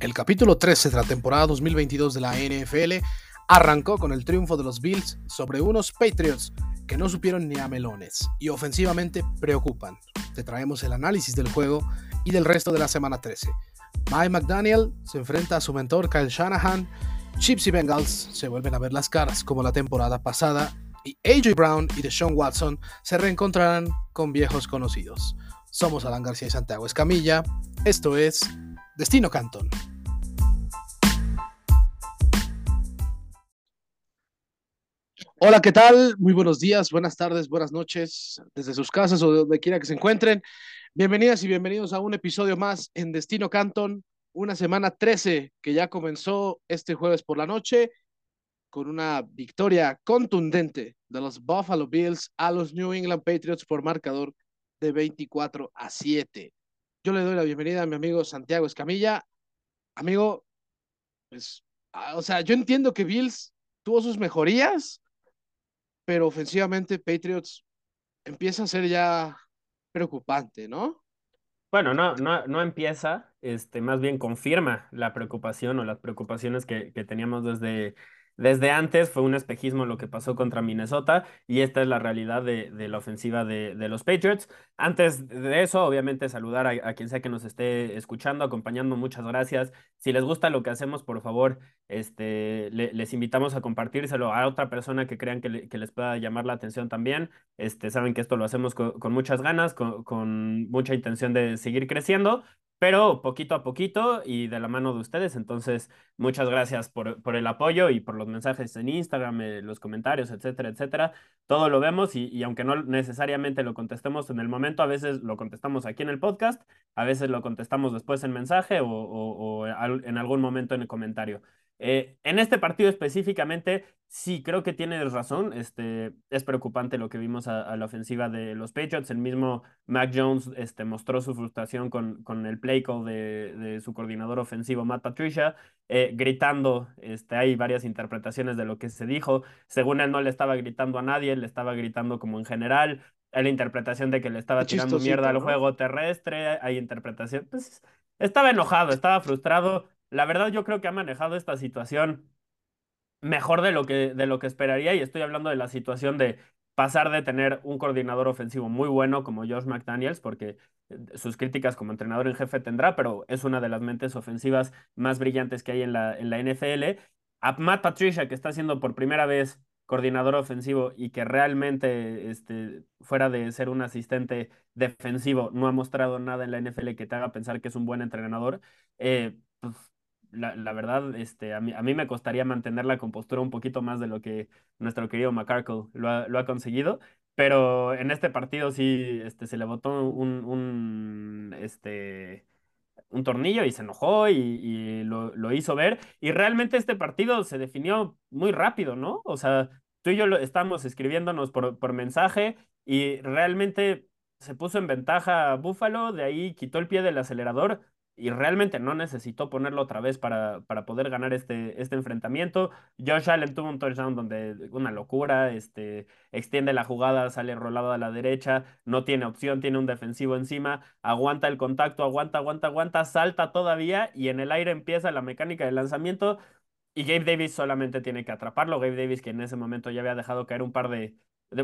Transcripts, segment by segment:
El capítulo 13 de la temporada 2022 de la NFL arrancó con el triunfo de los Bills sobre unos Patriots que no supieron ni a melones y ofensivamente preocupan. Te traemos el análisis del juego y del resto de la semana 13. Mike McDaniel se enfrenta a su mentor Kyle Shanahan, Chips y Bengals se vuelven a ver las caras como la temporada pasada y AJ Brown y Deshaun Watson se reencontrarán con viejos conocidos. Somos Alan García y Santiago Escamilla, esto es Destino Canton. Hola, ¿qué tal? Muy buenos días, buenas tardes, buenas noches, desde sus casas o donde quiera que se encuentren. Bienvenidas y bienvenidos a un episodio más en Destino Canton, una semana 13 que ya comenzó este jueves por la noche con una victoria contundente de los Buffalo Bills a los New England Patriots por marcador de 24 a 7. Yo le doy la bienvenida a mi amigo Santiago Escamilla. Amigo, pues, ah, o sea, yo entiendo que Bills tuvo sus mejorías, pero ofensivamente Patriots empieza a ser ya preocupante, ¿no? Bueno, no, no, no empieza, este, más bien confirma la preocupación o las preocupaciones que, que teníamos desde desde antes fue un espejismo lo que pasó contra Minnesota y esta es la realidad de, la ofensiva de, los Patriots. Antes de eso, obviamente saludar a, quien sea que nos esté escuchando, acompañando, muchas gracias. Si les gusta lo que hacemos, por favor, este, les invitamos a compartírselo a otra persona que crean que, les pueda llamar la atención también. Este, saben que esto lo hacemos con, muchas ganas, con mucha intención de seguir creciendo pero poquito a poquito y de la mano de ustedes. Entonces, muchas gracias por, por el apoyo y por los mensajes en Instagram, eh, los comentarios, etcétera, etcétera. Todo lo vemos y, y, aunque no necesariamente lo contestemos en el momento, a veces lo contestamos aquí en el podcast, a veces lo contestamos después en mensaje o, o, o en algún momento en el comentario. Eh, en este partido específicamente, sí, creo que tienes razón. Este, es preocupante lo que vimos a, la ofensiva de los Patriots. El mismo Mac Jones este, mostró su frustración con, con el play call de, de, su coordinador ofensivo, Matt Patricia, eh, gritando. Este, hay varias interpretaciones de lo que se dijo. Según él, no le estaba gritando a nadie, le estaba gritando como en general. Hay la interpretación de que le estaba tirando mierda al juego terrestre. Hay interpretación. Pues, estaba enojado, estaba frustrado la verdad yo creo que ha manejado esta situación mejor de lo que, de lo que esperaría y estoy hablando de la situación de pasar de tener un coordinador ofensivo muy bueno como Josh McDaniels, porque eh, sus críticas como entrenador en jefe tendrá, pero es una de las mentes ofensivas más brillantes que hay en la, en la NFL, a Matt Patricia, que está haciendo por primera vez coordinador ofensivo y que realmente, este, fuera de ser un asistente defensivo, no ha mostrado nada en la NFL que te haga pensar que es un buen entrenador, eh, pues la, la, verdad, este, a mí, a mí me costaría mantener la compostura un poquito más de lo que nuestro querido McCarkle lo ha, lo ha conseguido, pero en este partido sí este, se le botó un, un, este, un tornillo y se enojó y, y lo, lo, hizo ver. Y realmente este partido se definió muy rápido, ¿no? O sea, tú y yo lo, estamos escribiéndonos por, por mensaje y realmente se puso en ventaja Buffalo, de ahí quitó el pie del acelerador y realmente no necesitó ponerlo otra vez para, para poder ganar este, este enfrentamiento. Josh Allen tuvo un touchdown donde una locura, este, extiende la jugada, sale rolado a la derecha, no tiene opción, tiene un defensivo encima, aguanta el contacto, aguanta, aguanta, aguanta, salta todavía y en el aire empieza la mecánica de lanzamiento. Y Gabe Davis solamente tiene que atraparlo. Gabe Davis, que en ese momento ya había dejado caer un par de,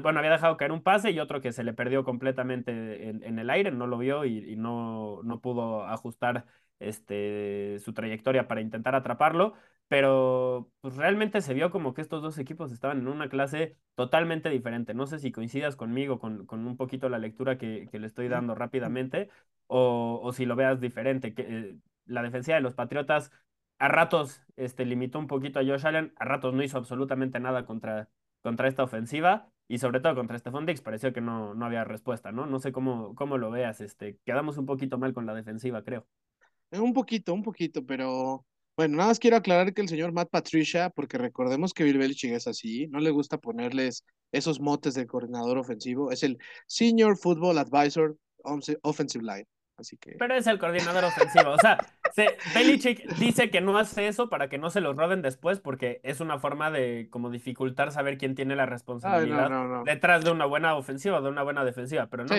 bueno, había dejado caer un pase y otro que se le perdió completamente en, el aire, no lo vio y, no, no, pudo ajustar este, su trayectoria para intentar atraparlo, pero pues, realmente se vio como que estos dos equipos estaban en una clase totalmente diferente. No sé si coincidas conmigo con, con un poquito la lectura que, que le estoy dando rápidamente o, o, si lo veas diferente. Que, eh, la defensiva de los Patriotas a ratos este, limitó un poquito a Josh Allen, a ratos no hizo absolutamente nada contra, contra esta ofensiva y sobre todo contra Stephon Dix pareció que no, no había respuesta, ¿no? No sé cómo, cómo lo veas, este, quedamos un poquito mal con la defensiva, creo. Eh, un poquito, un poquito, pero bueno, nada más quiero aclarar que el señor Matt Patricia, porque recordemos que Bill Belichick es así, no le gusta ponerles esos motes de coordinador ofensivo, es el Senior Football Advisor Offensive Line. Así que... Pero es el coordinador ofensivo. O sea, se, Belichick dice que no hace eso para que no se los roben después, porque es una forma de como dificultar saber quién tiene la responsabilidad detrás de una buena ofensiva o de una buena defensiva. Pero no,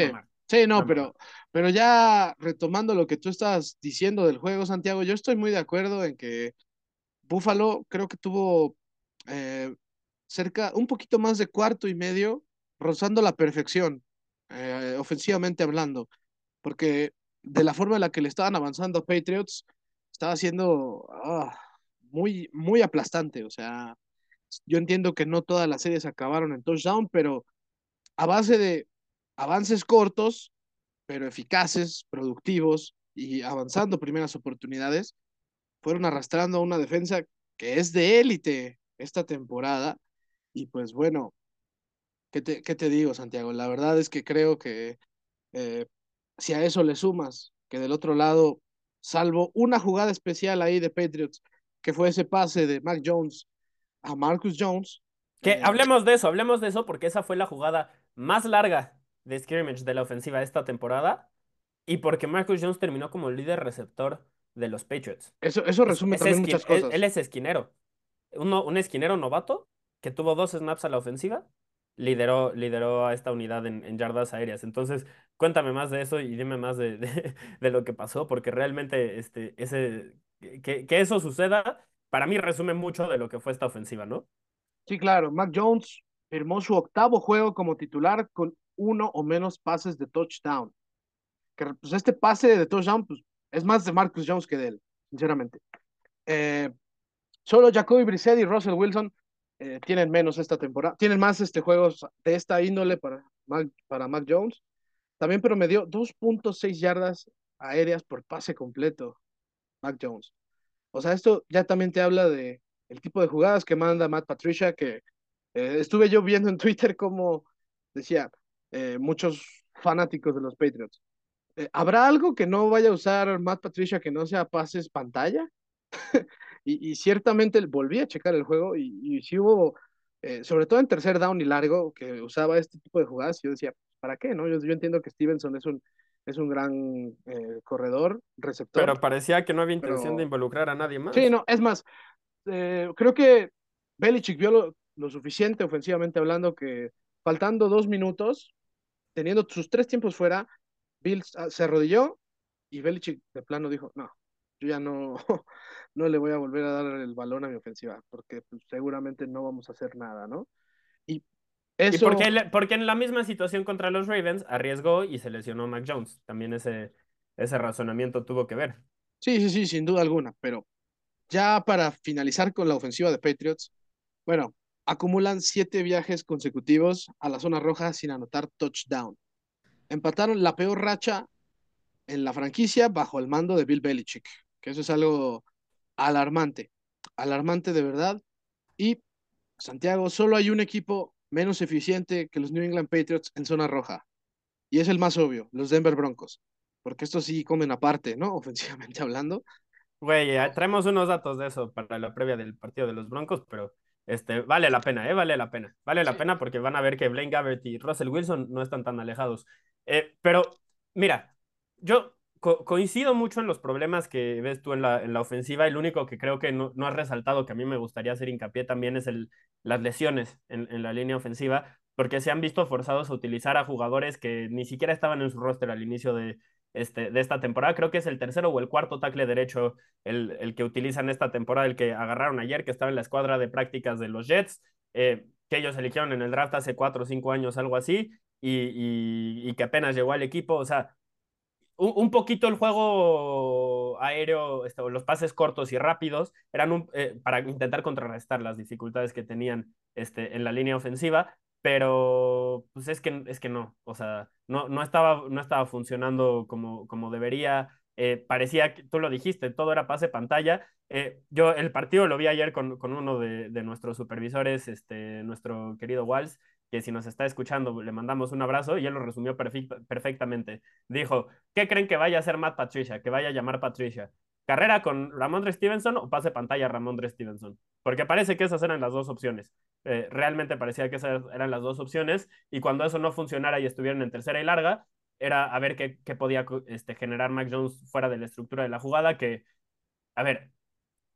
Sí, no, pero, pero ya retomando lo que tú estás diciendo del juego, Santiago, yo estoy muy de acuerdo en que Buffalo creo que tuvo eh, cerca, un poquito más de cuarto y medio, rozando la perfección, eh, ofensivamente hablando, porque de la forma en la que le estaban avanzando a Patriots, estaba siendo ah, muy, muy aplastante. O sea, yo entiendo que no todas las series acabaron en touchdown, pero a base de avances cortos, pero eficaces, productivos y avanzando primeras oportunidades, fueron arrastrando a una defensa que es de élite esta temporada. Y pues bueno, ¿qué te, qué te digo, Santiago? La verdad es que creo que eh, si a eso le sumas que del otro lado, salvo una jugada especial ahí de Patriots, que fue ese pase de Mac Jones a Marcus Jones. Que eh, hablemos de eso, hablemos de eso, porque esa fue la jugada más larga de scrimmage de la ofensiva esta temporada y porque Marcus Jones terminó como líder receptor de los Patriots. Eso, eso resume también muchas cosas. Él, es esquinero. Uno, un esquinero novato que tuvo dos snaps a la ofensiva, lideró, lideró a esta unidad en, yardas aéreas. Entonces, cuéntame más de eso y dime más de, de, lo que pasó, porque realmente este, ese, que, que, eso suceda, para mí resume mucho de lo que fue esta ofensiva, ¿no? Sí, claro. Mac Jones firmó su octavo juego como titular con uno o menos pases de touchdown. Que pues este pase de touchdown pues, es más de Marcus Jones que de él, sinceramente. Eh, solo Jacoby Brissett y Russell Wilson eh, tienen menos esta temporada, tienen más este juegos de esta índole para Mac, para Mac Jones. También promedió 2.6 yardas aéreas por pase completo, Mac Jones. O sea, esto ya también te habla de el tipo de jugadas que manda Matt Patricia, que eh, estuve yo viendo en Twitter como decía muchos fanáticos de los Patriots. Eh, ¿habrá algo que no vaya a usar Matt Patricia que no sea pases pantalla? y, ciertamente volví a checar el juego y, y sí hubo, eh, sobre todo en tercer down y largo, que usaba este tipo de jugadas. Y yo decía, ¿para qué? no Yo, yo entiendo que Stevenson es un, es un gran eh, corredor, receptor. Pero parecía que no había intención de involucrar a nadie más. Sí, no, es más, creo que Belichick vio lo, lo, suficiente ofensivamente hablando que faltando dos minutos, teniendo sus tres tiempos fuera, Bill se arrodilló y Belichick de plano dijo, no, yo ya no, no le voy a volver a dar el balón a mi ofensiva, porque pues, seguramente no vamos a hacer nada, ¿no? Y eso... porque, porque en la misma situación contra los Ravens arriesgó y se lesionó Mac Jones. También ese, ese razonamiento tuvo que ver. Sí, sí, sí, sin duda alguna, pero ya para finalizar con la ofensiva de Patriots, bueno, acumulan siete viajes consecutivos a la zona roja sin anotar touchdown empataron la peor racha en la franquicia bajo el mando de Bill Belichick, que eso es algo alarmante, alarmante de verdad. Y Santiago, solo hay un equipo menos eficiente que los New England Patriots en zona roja, y es el más obvio, los Denver Broncos, porque estos sí comen aparte, ¿no? Ofensivamente hablando. Güey, traemos unos datos de eso para la previa del partido de los Broncos, pero este, vale la pena, ¿eh? Vale la pena. Vale la pena porque van a ver que Blaine Gabbert y Russell Wilson no están tan alejados. Eh, pero, mira, yo coincido mucho en los problemas que ves tú en la, en la ofensiva. El único que creo que no, no, has resaltado, que a mí me gustaría hacer hincapié también, es el, las lesiones en, en la línea ofensiva, porque se han visto forzados a utilizar a jugadores que ni siquiera estaban en su roster al inicio de, este, de esta temporada. Creo que es el tercero o el cuarto tackle derecho el, el que utilizan esta temporada, el que agarraron ayer, que estaba en la escuadra de prácticas de los Jets, eh, que ellos eligieron en el draft hace cuatro o cinco años, algo así, y, y, que apenas llegó al equipo. O sea, un, poquito el juego aéreo, este, los pases cortos y rápidos, eran eh, para intentar contrarrestar las dificultades que tenían este, en la línea ofensiva, pero pues es que, es que no, o sea, no, no, estaba, no estaba funcionando como, como debería. Eh, parecía que tú lo dijiste, todo era pase pantalla. Eh, yo el partido lo vi ayer con, con uno de, de, nuestros supervisores, este, nuestro querido Walls, que si nos está escuchando le mandamos un abrazo y él lo resumió perfectamente. Dijo, ¿qué creen que vaya a hacer Matt Patricia? Que vaya a llamar Patricia carrera con Ramondre Stevenson o pase pantalla Ramondre Stevenson. Porque parece que esas eran las dos opciones. Eh, realmente parecía que esas eran las dos opciones. Y cuando eso no funcionara y estuvieran en tercera y larga, era a ver qué, qué podía este, generar Mac Jones fuera de la estructura de la jugada. Que, a ver,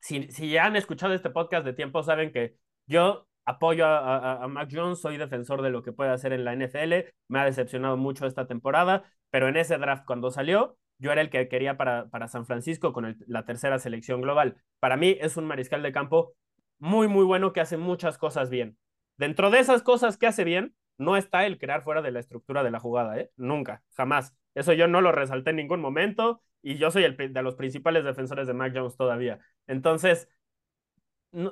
si, si ya han escuchado este podcast de tiempo, saben que yo apoyo a, a, Mac Jones, soy defensor de lo que puede hacer en la NFL, me ha decepcionado mucho esta temporada, pero en ese draft cuando salió, yo era el que quería para, para San Francisco con la tercera selección global. Para mí es un mariscal de campo muy, muy bueno que hace muchas cosas bien. Dentro de esas cosas que hace bien, no está el crear fuera de la estructura de la jugada, ¿eh? Nunca, jamás. Eso yo no lo resalté en ningún momento y yo soy el de los principales defensores de Mac Jones todavía. Entonces,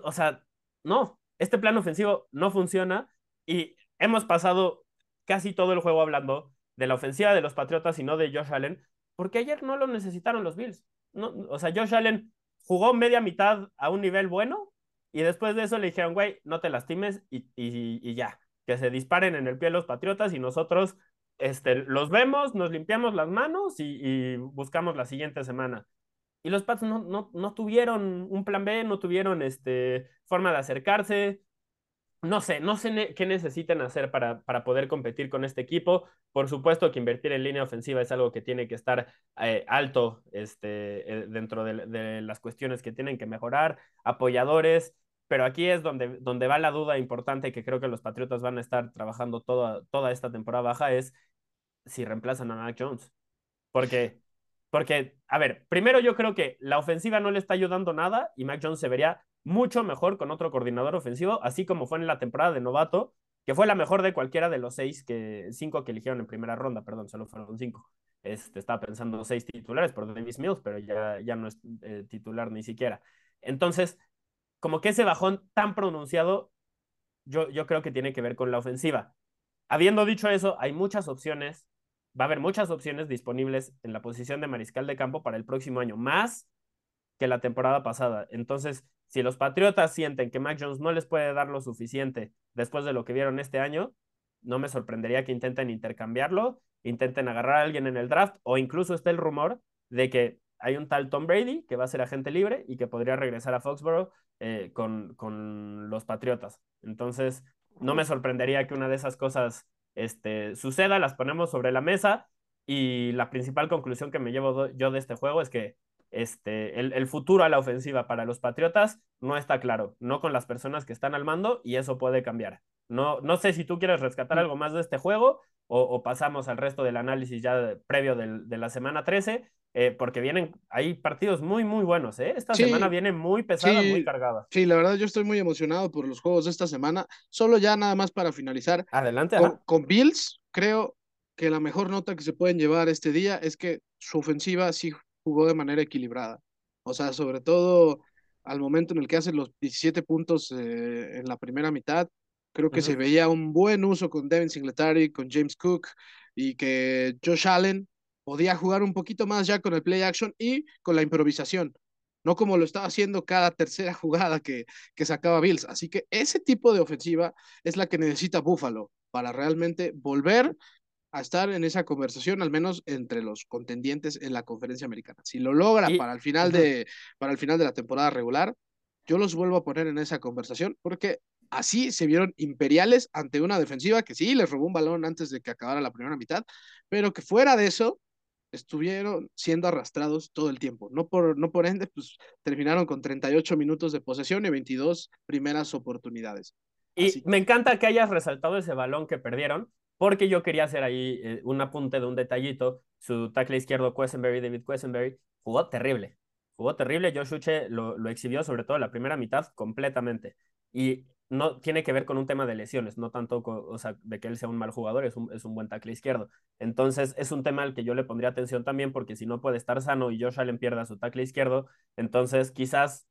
o sea, no, este plan ofensivo no funciona y hemos pasado casi todo el juego hablando de la ofensiva de los Patriotas y no de Josh Allen, porque ayer no lo necesitaron los Bills. No, o sea, Josh Allen jugó media mitad a un nivel bueno y después de eso le dijeron, güey, no te lastimes y, ya, que se disparen en el pie los Patriotas y nosotros este, los vemos, nos limpiamos las manos y buscamos la siguiente semana. Y los Pats no, no, no tuvieron un plan B, no tuvieron este, forma de acercarse. No sé, no sé qué necesitan hacer para, para poder competir con este equipo. Por supuesto que invertir en línea ofensiva es algo que tiene que estar eh, alto este, eh, dentro de, las cuestiones que tienen que mejorar. Apoyadores, pero aquí es donde, donde va la duda importante que creo que los Patriotas van a estar trabajando toda, toda esta temporada baja, es si reemplazan a Mac Jones. Porque porque, a ver, primero yo creo que la ofensiva no le está ayudando nada y Mac Jones se vería mucho mejor con otro coordinador ofensivo, así como fue en la temporada de novato, que fue la mejor de cualquiera de los seis que, cinco que eligieron en primera ronda, perdón, solo fueron cinco. Este, estaba pensando seis titulares por Davis Mills, pero ya, ya no es eh, titular ni siquiera. Entonces, como que ese bajón tan pronunciado, yo, yo creo que tiene que ver con la ofensiva. Habiendo dicho eso, hay muchas opciones va a haber muchas opciones disponibles en la posición de mariscal de campo para el próximo año, más que la temporada pasada. Entonces, si los Patriotas sienten que Mac Jones no les puede dar lo suficiente después de lo que vieron este año, no me sorprendería que intenten intercambiarlo, intenten agarrar a alguien en el draft o incluso esté el rumor de que hay un tal Tom Brady que va a ser agente libre y que podría regresar a Foxborough eh, con, con los Patriotas. Entonces, no me sorprendería que una de esas cosas este, suceda, las ponemos sobre la mesa y la principal conclusión que me llevo yo de este juego es que este, el, futuro a la ofensiva para los Patriotas no está claro, no con las personas que están al mando y eso puede cambiar. No, no sé si tú quieres rescatar mm. algo más de este juego o, pasamos al resto del análisis ya previo de la semana 13, eh, porque vienen, hay partidos muy, muy buenos, ¿eh? Esta semana viene muy pesada, muy cargada. Sí, la verdad yo estoy muy emocionado por los juegos de esta semana. Solo ya nada más para finalizar. Adelante. Con, con Bills, creo que la mejor nota que se pueden llevar este día es que su ofensiva sí jugó de manera equilibrada. O sea, sobre todo al momento en el que hacen los 17 puntos eh, en la primera mitad, creo que se veía un buen uso con Devin Singletary, con James Cook y que Josh Allen podía jugar un poquito más ya con el play action y con la improvisación, no como lo estaba haciendo cada tercera jugada que, que sacaba Bills. Así que ese tipo de ofensiva es la que necesita Buffalo para realmente volver a estar en esa conversación, al menos entre los contendientes en la conferencia americana. Si lo logra para, el final de, para el final de la temporada regular, yo los vuelvo a poner en esa conversación porque así se vieron imperiales ante una defensiva que sí les robó un balón antes de que acabara la primera mitad, pero que fuera de eso estuvieron siendo arrastrados todo el tiempo. No por, no por ende, pues terminaron con 38 minutos de posesión y 22 primeras oportunidades. Y me encanta que hayas resaltado ese balón que perdieron, porque yo quería hacer ahí eh, un apunte de un detallito. Su tackle izquierdo, Quesenberry, David Quesenberry, jugó terrible. Jugó terrible. Josh Uche lo, lo exhibió, sobre todo la primera mitad, completamente. Y no tiene que ver con un tema de lesiones, no tanto o sea, de que él sea un mal jugador, es un, es un buen tackle izquierdo. Entonces, es un tema al que yo le pondría atención también, porque si no puede estar sano y Josh Allen pierda su tackle izquierdo, entonces quizás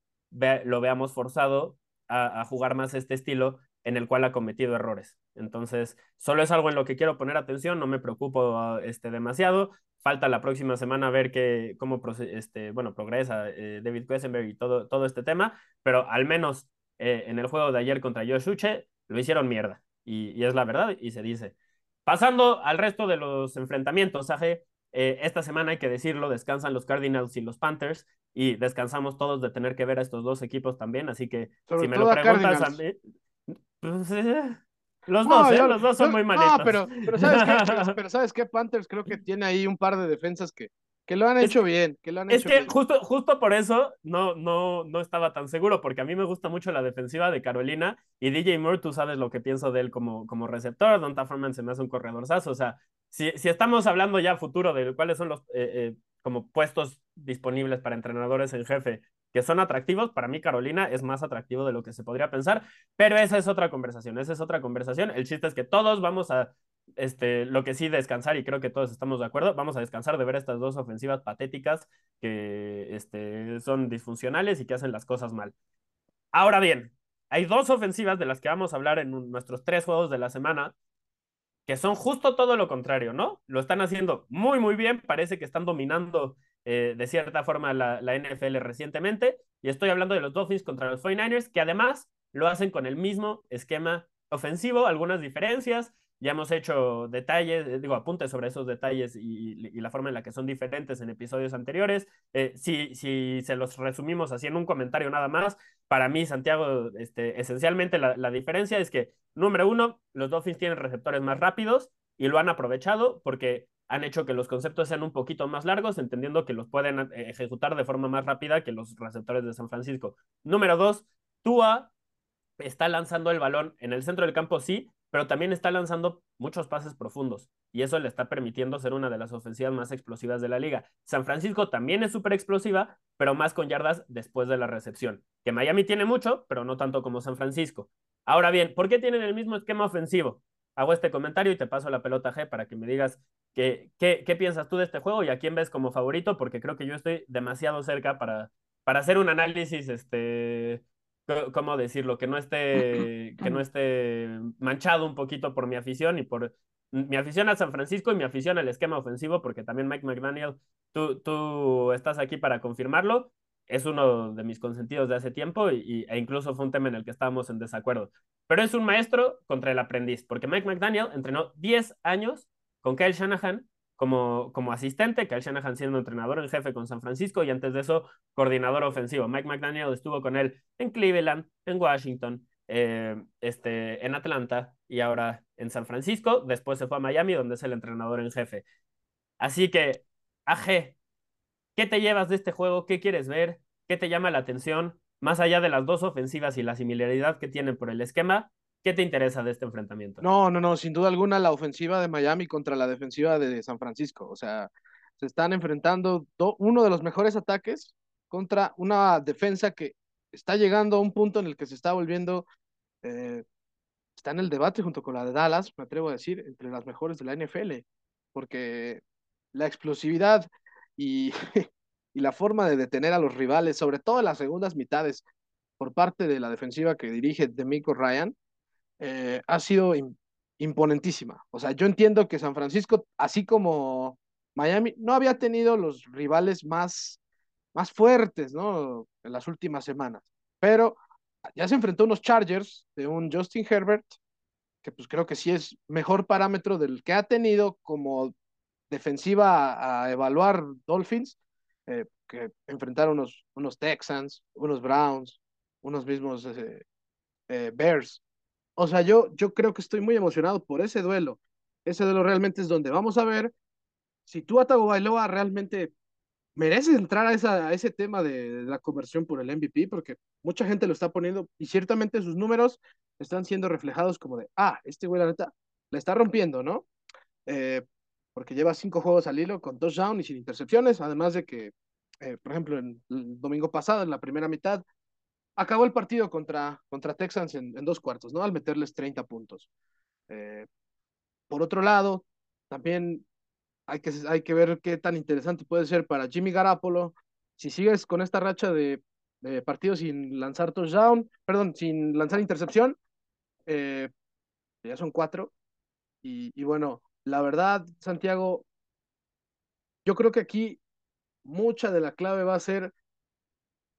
lo veamos forzado a, jugar más este estilo en el cual ha cometido errores. Entonces, solo es algo en lo que quiero poner atención, no me preocupo este, demasiado. Falta la próxima semana ver que, cómo este, bueno, progresa eh, David Quesenberg y todo, todo este tema, pero al menos eh, en el juego de ayer contra Yoshuche, lo hicieron mierda. Y, es la verdad, y se dice. Pasando al resto de los enfrentamientos, Aje, eh, esta semana hay que decirlo, descansan los Cardinals y los Panthers, y descansamos todos de tener que ver a estos dos equipos también, así que si me lo preguntas a mí, pues, eh, los dos, los dos son muy malitos. No, pero, pero, ¿sabes qué? pero, ¿sabes qué? Panthers creo que tiene ahí un par de defensas que Que lo han hecho bien, que lo han es hecho que bien. justo, justo por eso no, no, no estaba tan seguro, porque a mí me gusta mucho la defensiva de Carolina y DJ Moore, tú sabes lo que pienso de él como, como receptor, Donta Foreman se me hace un corredorzazo, o sea, si, si estamos hablando ya futuro de cuáles son los eh, eh, como puestos disponibles para entrenadores en jefe que son atractivos, para mí Carolina es más atractivo de lo que se podría pensar, pero esa es otra conversación, esa es otra conversación. El chiste es que todos vamos a este, lo que sí descansar, y creo que todos estamos de acuerdo, vamos a descansar de ver estas dos ofensivas patéticas que este, son disfuncionales y que hacen las cosas mal. Ahora bien, hay dos ofensivas de las que vamos a hablar en nuestros tres juegos de la semana que son justo todo lo contrario, ¿no? Lo están haciendo muy, muy bien, parece que están dominando eh, de cierta forma la, la, NFL recientemente, y estoy hablando de los Dolphins contra los 49ers, que además lo hacen con el mismo esquema ofensivo, algunas diferencias, ya hemos hecho detalles, eh, digo, apuntes sobre esos detalles y, y, la forma en la que son diferentes en episodios anteriores. Eh, si, si se los resumimos así en un comentario nada más, para mí, Santiago, este, esencialmente la, la diferencia es que, número uno, los Dolphins tienen receptores más rápidos y lo han aprovechado porque han hecho que los conceptos sean un poquito más largos, entendiendo que los pueden eh, ejecutar de forma más rápida que los receptores de San Francisco. Número dos, Tua está lanzando el balón en el centro del campo, sí, pero también está lanzando muchos pases profundos y eso le está permitiendo ser una de las ofensivas más explosivas de la liga. San Francisco también es súper explosiva, pero más con yardas después de la recepción, que Miami tiene mucho, pero no tanto como San Francisco. Ahora bien, ¿por qué tienen el mismo esquema ofensivo? Hago este comentario y te paso la pelota G para que me digas qué, qué, qué piensas tú de este juego y a quién ves como favorito, porque creo que yo estoy demasiado cerca para, para hacer un análisis este, ¿cómo decirlo? Que no esté, que no esté manchado un poquito por mi afición y por mi afición a San Francisco y mi afición al esquema ofensivo, porque también Mike McDaniel, tú, tú estás aquí para confirmarlo, es uno de mis consentidos de hace tiempo y, e incluso fue un tema en el que estábamos en desacuerdo. Pero es un maestro contra el aprendiz, porque Mike McDaniel entrenó 10 años con Kyle Shanahan como, como asistente, Kyle Shanahan siendo entrenador en jefe con San Francisco y antes de eso coordinador ofensivo. Mike McDaniel estuvo con él en Cleveland, en Washington, eh, este, en Atlanta y ahora en San Francisco. Después se fue a Miami donde es el entrenador en jefe. Así que, AG, ¿qué te llevas de este juego? ¿Qué quieres ver? ¿Qué te llama la atención? Más allá de las dos ofensivas y la similaridad que tienen por el esquema, ¿Qué te interesa de este enfrentamiento? No, no, no, sin duda alguna la ofensiva de Miami contra la defensiva de San Francisco. O sea, se están enfrentando uno de los mejores ataques contra una defensa que está llegando a un punto en el que se está volviendo, eh, está en el debate junto con la de Dallas, me atrevo a decir, entre las mejores de la NFL, porque la explosividad y, y la forma de detener a los rivales, sobre todo en las segundas mitades, por parte de la defensiva que dirige Demico Ryan, eh, ha sido imponentísima. O sea, yo entiendo que San Francisco, así como Miami, no había tenido los rivales más, más fuertes, ¿no? En las últimas semanas. Pero ya se enfrentó a unos Chargers de un Justin Herbert, que pues creo que sí es mejor parámetro del que ha tenido como defensiva a, evaluar Dolphins, eh, que enfrentaron unos, unos Texans, unos Browns, unos mismos eh, Bears. O sea, yo, yo creo que estoy muy emocionado por ese duelo. Ese duelo realmente es donde vamos a ver si tú, Atago Bailoa, realmente mereces entrar a, esa, a ese tema de, la conversión por el MVP, porque mucha gente lo está poniendo y ciertamente sus números están siendo reflejados como de, ah, este güey la neta la está rompiendo, ¿no? Eh, porque lleva cinco juegos al hilo con touchdown y sin intercepciones, además de que, eh, por ejemplo, el domingo pasado, en la primera mitad, acabó el partido contra, contra Texans en, dos cuartos, ¿no? Al meterles 30 puntos. Eh, por otro lado, también hay que, hay que ver qué tan interesante puede ser para Jimmy Garapolo. Si sigues con esta racha de, partidos sin lanzar touchdown, perdón, sin lanzar intercepción, eh, ya son cuatro. Y bueno, la verdad, Santiago, yo creo que aquí mucha de la clave va a ser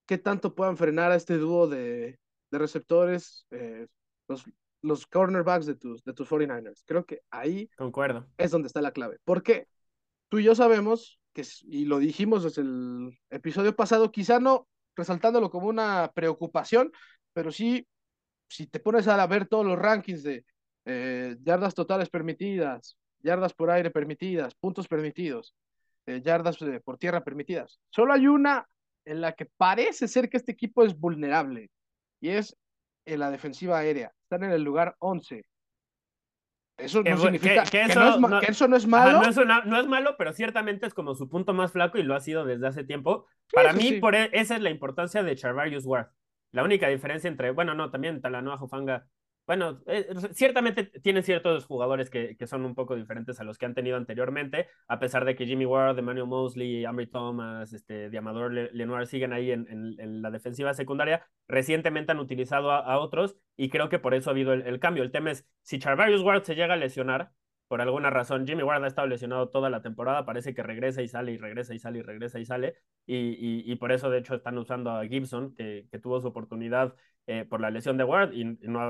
qué tanto puedan frenar a este dúo de, de receptores, eh, los, los cornerbacks de tus, de tus 49ers. Creo que ahí Concuerdo. es donde está la clave. Porque tú y yo sabemos que, y lo dijimos desde el episodio pasado, quizá no resaltándolo como una preocupación, pero sí, si te pones a ver todos los rankings de eh, yardas totales permitidas, yardas por aire permitidas, puntos permitidos, este, yardas por tierra permitidas. Solo hay una en la que parece ser que este equipo es vulnerable y es en la defensiva aérea. Están en el lugar 11. Eso no significa que, eso, no es, malo. no, es malo, pero ciertamente es como su punto más flaco y lo ha sido desde hace tiempo. Para mí, por e, esa es la importancia de Charvarius Ward. La única diferencia entre, bueno, no, también Talanoa Jufanga bueno, eh, ciertamente tienen ciertos jugadores que, que, son un poco diferentes a los que han tenido anteriormente, a pesar de que Jimmy Ward, Emmanuel Mosley, Ambry Thomas, este, Diamador Lenoir siguen ahí en, en, la defensiva secundaria. Recientemente han utilizado a, otros y creo que por eso ha habido el, cambio. El tema es, si Charvarius Ward se llega a lesionar, por alguna razón. Jimmy Ward ha estado lesionado toda la temporada, parece que regresa y sale y regresa y sale y regresa y sale. Y, y, por eso, de hecho, están usando a Gibson, que, que tuvo su oportunidad eh, por la lesión de Ward y no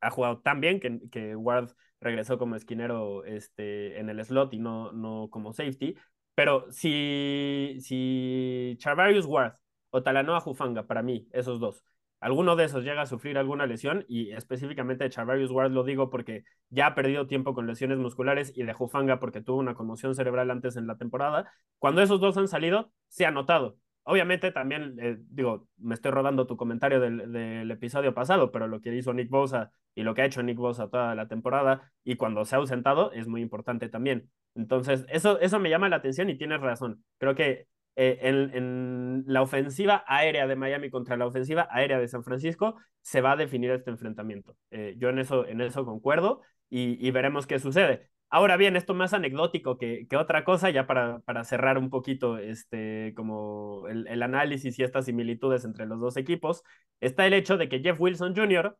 ha, jugado tan bien que, que, Ward regresó como esquinero este, en el slot y no, no como safety. Pero si, si Charvarius Ward o Talanoa Jufanga, para mí, esos dos, alguno de esos llega a sufrir alguna lesión y específicamente de Charvarius Ward lo digo porque ya ha perdido tiempo con lesiones musculares y de Jufanga porque tuvo una conmoción cerebral antes en la temporada. Cuando esos dos han salido, se ha notado. Obviamente también, eh, digo, me estoy rodando tu comentario del, episodio pasado, pero lo que hizo Nick Bosa y lo que ha hecho Nick Bosa toda la temporada y cuando se ha ausentado es muy importante también. Entonces, eso, eso me llama la atención y tienes razón. Creo que eh, en, la ofensiva aérea de Miami contra la ofensiva aérea de San Francisco se va a definir este enfrentamiento. Eh, yo en eso, en eso concuerdo y, veremos qué sucede. Ahora bien, esto más anecdótico que, otra cosa, ya para, cerrar un poquito este, como el, el, análisis y estas similitudes entre los dos equipos, está el hecho de que Jeff Wilson Jr.,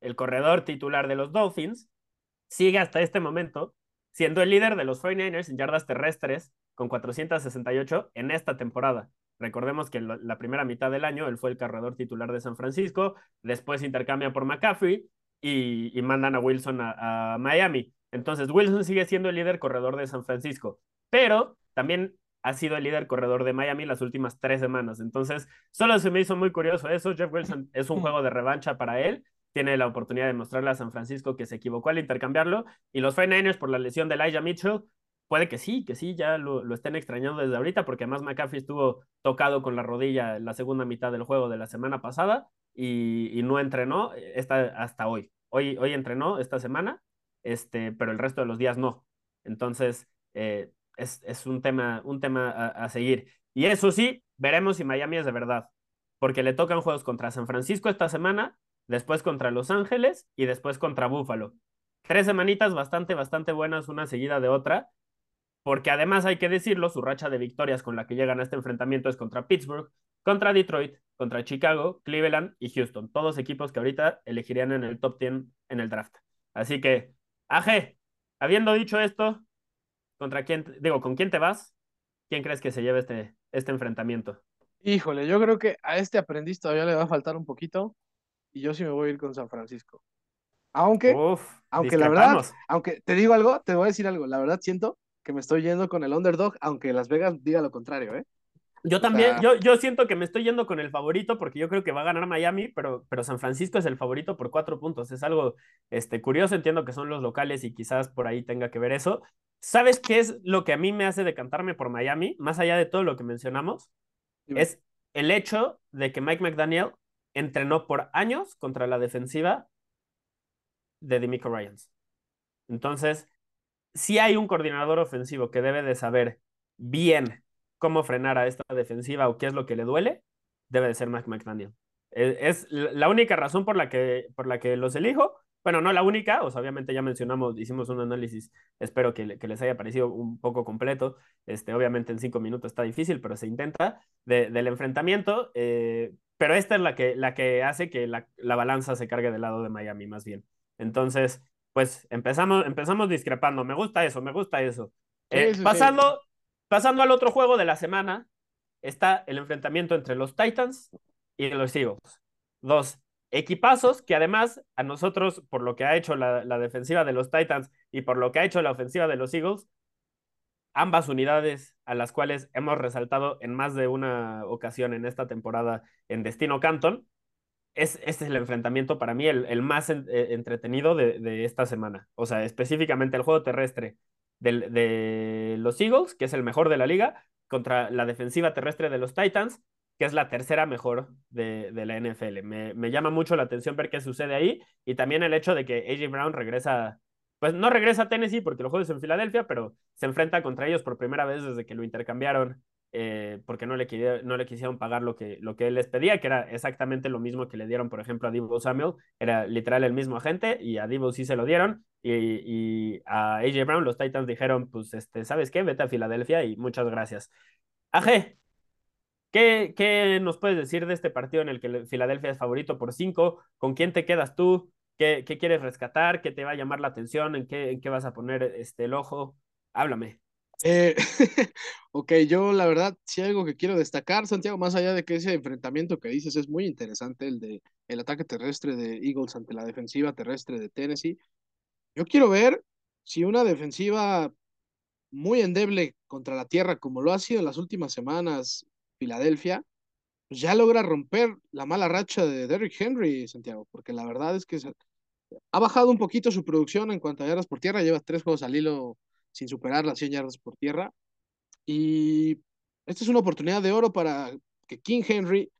el corredor titular de los Dolphins, sigue hasta este momento siendo el líder de los 49ers en yardas terrestres con 468 en esta temporada. Recordemos que la primera mitad del año él fue el corredor titular de San Francisco, después intercambia por McCaffrey y, mandan a Wilson a, Miami. Entonces Wilson sigue siendo el líder corredor de San Francisco, pero también ha sido el líder corredor de Miami las últimas tres semanas. Entonces, solo se me hizo muy curioso eso. Jeff Wilson es un juego de revancha para él tiene la oportunidad de mostrarle a San Francisco que se equivocó al intercambiarlo. Y los 49ers, por la lesión de Elijah Mitchell, puede que sí, que sí, ya lo, estén extrañando desde ahorita, porque además McCaffrey estuvo tocado con la rodilla en la segunda mitad del juego de la semana pasada y, no entrenó esta, hasta hoy. hoy. Hoy entrenó esta semana, este, pero el resto de los días no. Entonces, eh, es, es, un tema, un tema a, a seguir. Y eso sí, veremos si Miami es de verdad, porque le tocan juegos contra San Francisco esta semana después contra Los Ángeles y después contra Búfalo. Tres semanitas bastante, bastante buenas, una seguida de otra, porque además hay que decirlo, su racha de victorias con la que llegan a este enfrentamiento es contra Pittsburgh, contra Detroit, contra Chicago, Cleveland y Houston, todos equipos que ahorita elegirían en el top 10 en el draft. Así que, AG, habiendo dicho esto, ¿contra quién, digo, con quién te vas? ¿Quién crees que se lleve este, este enfrentamiento? Híjole, yo creo que a este aprendiz todavía le va a faltar un poquito y yo sí me voy a ir con San Francisco. Aunque, aunque la verdad, aunque te digo algo, te voy a decir algo, la verdad siento que me estoy yendo con el underdog, aunque Las Vegas diga lo contrario, ¿eh? Yo también, yo, yo siento que me estoy yendo con el favorito porque yo creo que va a ganar Miami, pero, pero San Francisco es el favorito por cuatro puntos. Es algo este, curioso, entiendo que son los locales y quizás por ahí tenga que ver eso. ¿Sabes qué es lo que a mí me hace decantarme por Miami, más allá de todo lo que mencionamos? Es el hecho de que Mike McDaniel entrenó por años contra la defensiva de Demico Ryans. Entonces, si hay un coordinador ofensivo que debe de saber bien cómo frenar a esta defensiva o qué es lo que le duele, debe de ser Mike McDaniel. E, es, la única razón por la, que, por la que los elijo. Bueno, no la única, o sea, obviamente ya mencionamos, hicimos un análisis, espero que, les haya parecido un poco completo. Este, obviamente en cinco minutos está difícil, pero se intenta del enfrentamiento. Eh, pero esta es la que, la que hace que la, balanza se cargue del lado de Miami, más bien. Entonces, pues empezamos, empezamos discrepando. Me gusta eso, me gusta eso. Eh, pasando, pasando al otro juego de la semana, está el enfrentamiento entre los Titans y los Eagles. Dos equipazos que además a nosotros, por lo que ha hecho la, defensiva de los Titans y por lo que ha hecho la ofensiva de los Eagles, ambas unidades a las cuales hemos resaltado en más de una ocasión en esta temporada en Destino Canton, es, este es el enfrentamiento para mí el, más eh, entretenido de, esta semana. O sea, específicamente el juego terrestre de los Eagles, que es el mejor de la liga, contra la defensiva terrestre de los Titans, que es la tercera mejor de, la NFL. Me, me, llama mucho la atención ver qué sucede ahí y también el hecho de que AJ Brown regresa, pues no regresa a Tennessee porque lo juegas en Filadelfia, pero se enfrenta contra ellos por primera vez desde que lo intercambiaron eh, porque no le, no le quisieron pagar lo que, lo que él les pedía, que era exactamente lo mismo que le dieron, por ejemplo, a Divo Samuel, era literal el mismo agente y a Divo sí se lo dieron y, y a AJ Brown los Titans dijeron, pues, este, ¿sabes qué? Vete a Filadelfia y muchas gracias. AG, ¿qué, ¿qué nos puedes decir de este partido en el que Filadelfia es favorito por cinco? ¿Con quién te quedas tú? ¿Qué, ¿Qué, quieres rescatar? ¿Qué te va a llamar la atención? ¿En qué, en qué vas a poner este, el ojo? Háblame. Eh, ok, yo la verdad, si hay algo que quiero destacar, Santiago, más allá de que ese enfrentamiento que dices es muy interesante, el de el ataque terrestre de Eagles ante la defensiva terrestre de Tennessee. Yo quiero ver si una defensiva muy endeble contra la tierra, como lo ha sido en las últimas semanas Filadelfia, pues ya logra romper la mala racha de Derrick Henry, Santiago, porque la verdad es que ha bajado un poquito su producción en cuanto a yardas por tierra, lleva tres juegos al hilo sin superar las 100 yardas por tierra. Y esta es una oportunidad de oro para que King Henry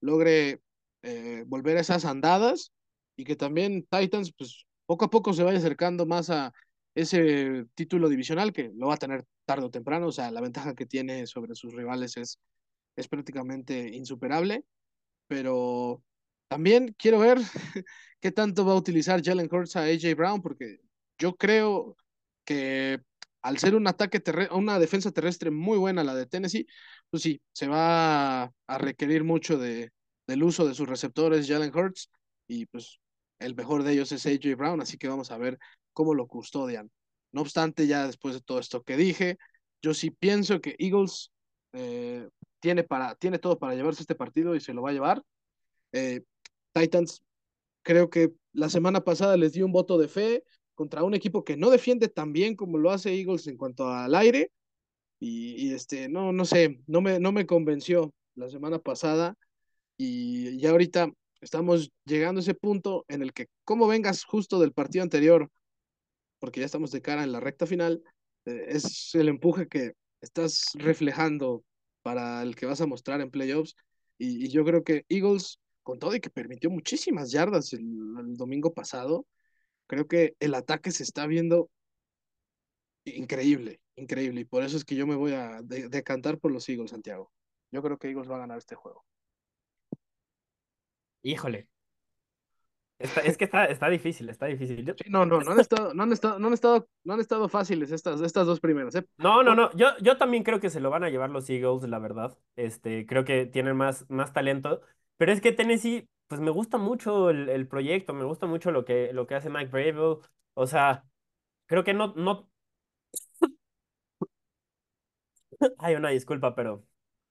logre eh, volver a esas andadas y que también Titans, pues poco a poco se vaya acercando más a ese título divisional que lo va a tener tarde o temprano. O sea, la ventaja que tiene sobre sus rivales es, es prácticamente insuperable. Pero también quiero ver qué tanto va a utilizar Jalen Hurts a AJ Brown, porque yo creo que al ser un ataque terrestre, una defensa terrestre muy buena la de Tennessee, pues sí, se va a requerir mucho de, del uso de sus receptores Jalen Hurts y pues el mejor de ellos es AJ Brown, así que vamos a ver cómo lo custodian. No obstante, ya después de todo esto que dije, yo sí pienso que Eagles eh, tiene, para, tiene todo para llevarse este partido y se lo va a llevar. Eh, Titans, creo que la semana pasada les di un voto de fe, contra un equipo que no defiende tan bien como lo hace Eagles en cuanto al aire. Y, este, no, no sé, no me, no me convenció la semana pasada. Y ya ahorita estamos llegando a ese punto en el que, como vengas justo del partido anterior, porque ya estamos de cara en la recta final, eh, es el empuje que estás reflejando para el que vas a mostrar en playoffs. Y, yo creo que Eagles, con todo y que permitió muchísimas yardas el domingo pasado, creo que el ataque se está viendo increíble, increíble. Y por eso es que yo me voy a decantar por los Eagles, Santiago. Yo creo que Eagles va a ganar este juego. Híjole. es que está, está difícil, está difícil. no, no, no han estado, no han estado, no han estado, no han estado fáciles estas, estas dos primeras. ¿eh? No, no, no. Yo, yo también creo que se lo van a llevar los Eagles, la verdad. Este, creo que tienen más, más talento. Pero es que Tennessee pues me gusta mucho el, proyecto, me gusta mucho lo que, lo que hace Mike Bravo. O sea, creo que no, no. Hay una disculpa, pero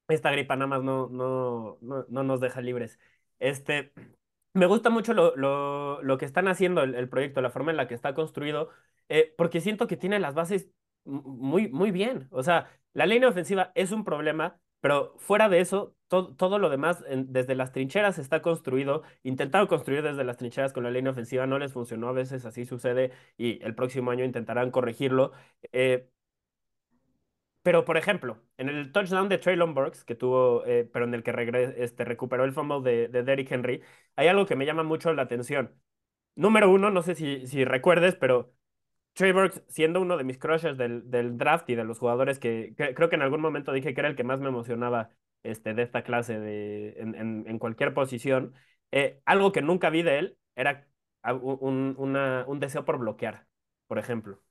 esta gripa nada más no, no, no, nos deja libres. Este, me gusta mucho lo, lo, lo que están haciendo el, el, proyecto, la forma en la que está construido, eh, porque siento que tiene las bases muy, muy bien. O sea, la línea ofensiva es un problema, pero fuera de eso, todo, lo demás desde las trincheras está construido. Intentaron construir desde las trincheras con la línea ofensiva, no les funcionó, a veces así sucede y el próximo año intentarán corregirlo. Eh, pero, por ejemplo, en el touchdown de Traylon Burks, que tuvo, eh, pero en el que este, recuperó el fumble de, de Derrick Henry, hay algo que me llama mucho la atención. Número uno, no sé si, si recuerdes, pero Trey Burks, siendo uno de mis crushes del, del draft y de los jugadores que, creo que en algún momento dije que era el que más me emocionaba este, de esta clase de, en, en, cualquier posición, eh, algo que nunca vi de él era un, una, un deseo por bloquear, por ejemplo,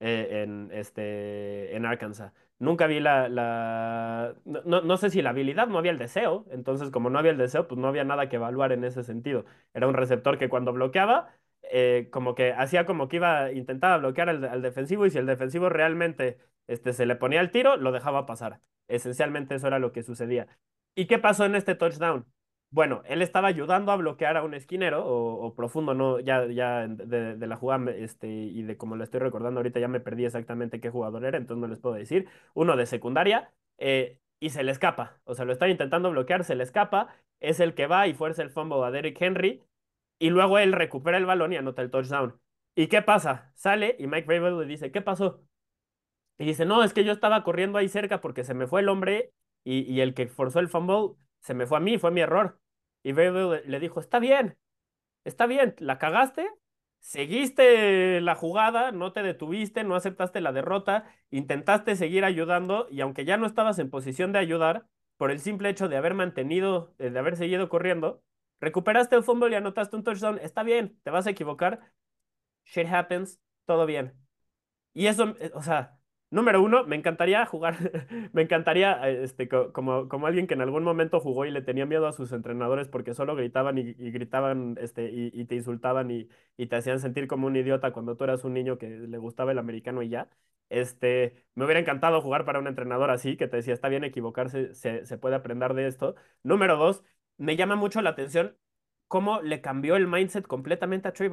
eh, en, este, en Arkansas. Nunca vi la, la no, no, sé si la habilidad, no había el deseo, entonces como no había el deseo, pues no había nada que evaluar en ese sentido. Era un receptor que cuando bloqueaba eh, como que hacía como que iba, intentaba bloquear al, defensivo y si el defensivo realmente este, se le ponía el tiro, lo dejaba pasar. Esencialmente eso era lo que sucedía. ¿Y qué pasó en este touchdown? Bueno, él estaba ayudando a bloquear a un esquinero o, profundo, no, ya, ya de, de, la jugada este, y de como lo estoy recordando ahorita ya me perdí exactamente qué jugador era, entonces no les puedo decir. Uno de secundaria eh, y se le escapa, o sea, lo está intentando bloquear, se le escapa, es el que va y fuerza el fumble a Derrick Henry y luego él recupera el balón y anota el touchdown. ¿Y qué pasa? Sale y Mike Vrabel le dice, ¿qué pasó? Y dice, no, es que yo estaba corriendo ahí cerca porque se me fue el hombre y, y el que forzó el fumble se me fue a mí, fue mi error. Y Vrabel le dijo, está bien, está bien, la cagaste, seguiste la jugada, no te detuviste, no aceptaste la derrota, intentaste seguir ayudando y aunque ya no estabas en posición de ayudar, por el simple hecho de haber mantenido, eh, de haber seguido corriendo, recuperaste el fumble y anotaste un touchdown, está bien, te vas a equivocar, shit happens, todo bien. Y eso, eh, o sea, Número uno, me encantaría jugar, me encantaría, este, como, como alguien que en algún momento jugó y le tenía miedo a sus entrenadores porque solo gritaban y, gritaban, este, y, te insultaban y, y, te hacían sentir como un idiota cuando tú eras un niño que le gustaba el americano y ya. Este, me hubiera encantado jugar para un entrenador así, que te decía, está bien equivocarse, se, se puede aprender de esto. Número dos, me llama mucho la atención cómo le cambió el mindset completamente a Trey.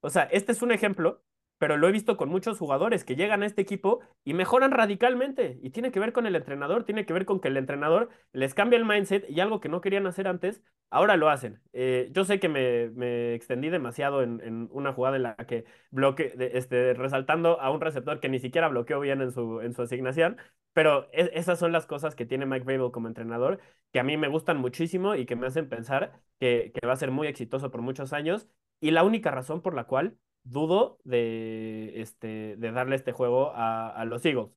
O sea, este es un ejemplo pero lo he visto con muchos jugadores que llegan a este equipo y mejoran radicalmente. Y tiene que ver con el entrenador, tiene que ver con que el entrenador les cambia el mindset y algo que no querían hacer antes, ahora lo hacen. Eh, yo sé que me, extendí demasiado en, una jugada en la que bloque, este, resaltando a un receptor que ni siquiera bloqueó bien en su, en su asignación, pero esas son las cosas que tiene Mike Babel como entrenador, que a mí me gustan muchísimo y que me hacen pensar que, que va a ser muy exitoso por muchos años. Y la única razón por la cual dudo de, este, de darle este juego a, a los Eagles.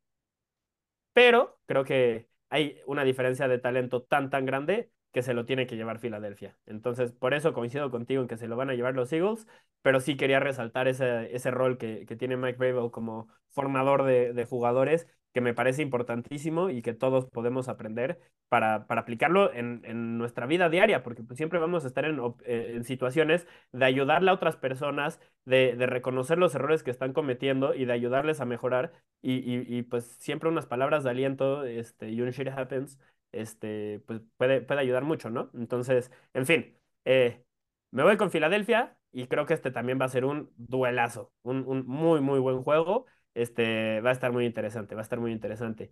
Pero creo que hay una diferencia de talento tan, tan grande que se lo tiene que llevar Filadelfia. Entonces, por eso coincido contigo en que se lo van a llevar los Eagles, pero sí quería resaltar ese, ese rol que, que tiene Mike Babel como formador de, de jugadores que me parece importantísimo y que todos podemos aprender para, para aplicarlo en, en, nuestra vida diaria, porque pues, siempre vamos a estar en, eh, en, situaciones de ayudarle a otras personas, de, de, reconocer los errores que están cometiendo y de ayudarles a mejorar. Y, y, pues siempre unas palabras de aliento este, y un shit happens, este, pues puede, puede ayudar mucho, ¿no? Entonces, en fin, eh, me voy con Filadelfia y creo que este también va a ser un duelazo, un, un muy, muy buen juego. Este, va a estar muy interesante, va a estar muy interesante.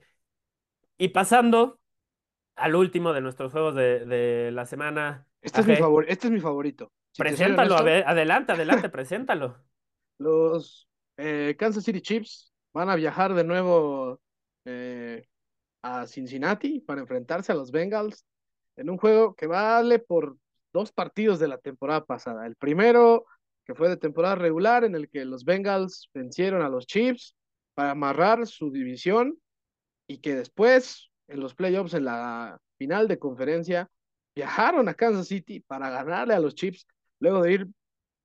Y pasando al último de nuestros juegos de, la semana. Este es, mi este es mi favorito. preséntalo, adelante, adelante, preséntalo. Los eh, Kansas City Chiefs van a viajar de nuevo eh, a Cincinnati para enfrentarse a los Bengals en un juego que vale por dos partidos de la temporada pasada. El primero que fue de temporada regular, en el que los Bengals vencieron a los Chiefs para amarrar su división y que después, en los playoffs, en la final de conferencia, viajaron a Kansas City para ganarle a los Chiefs, luego de ir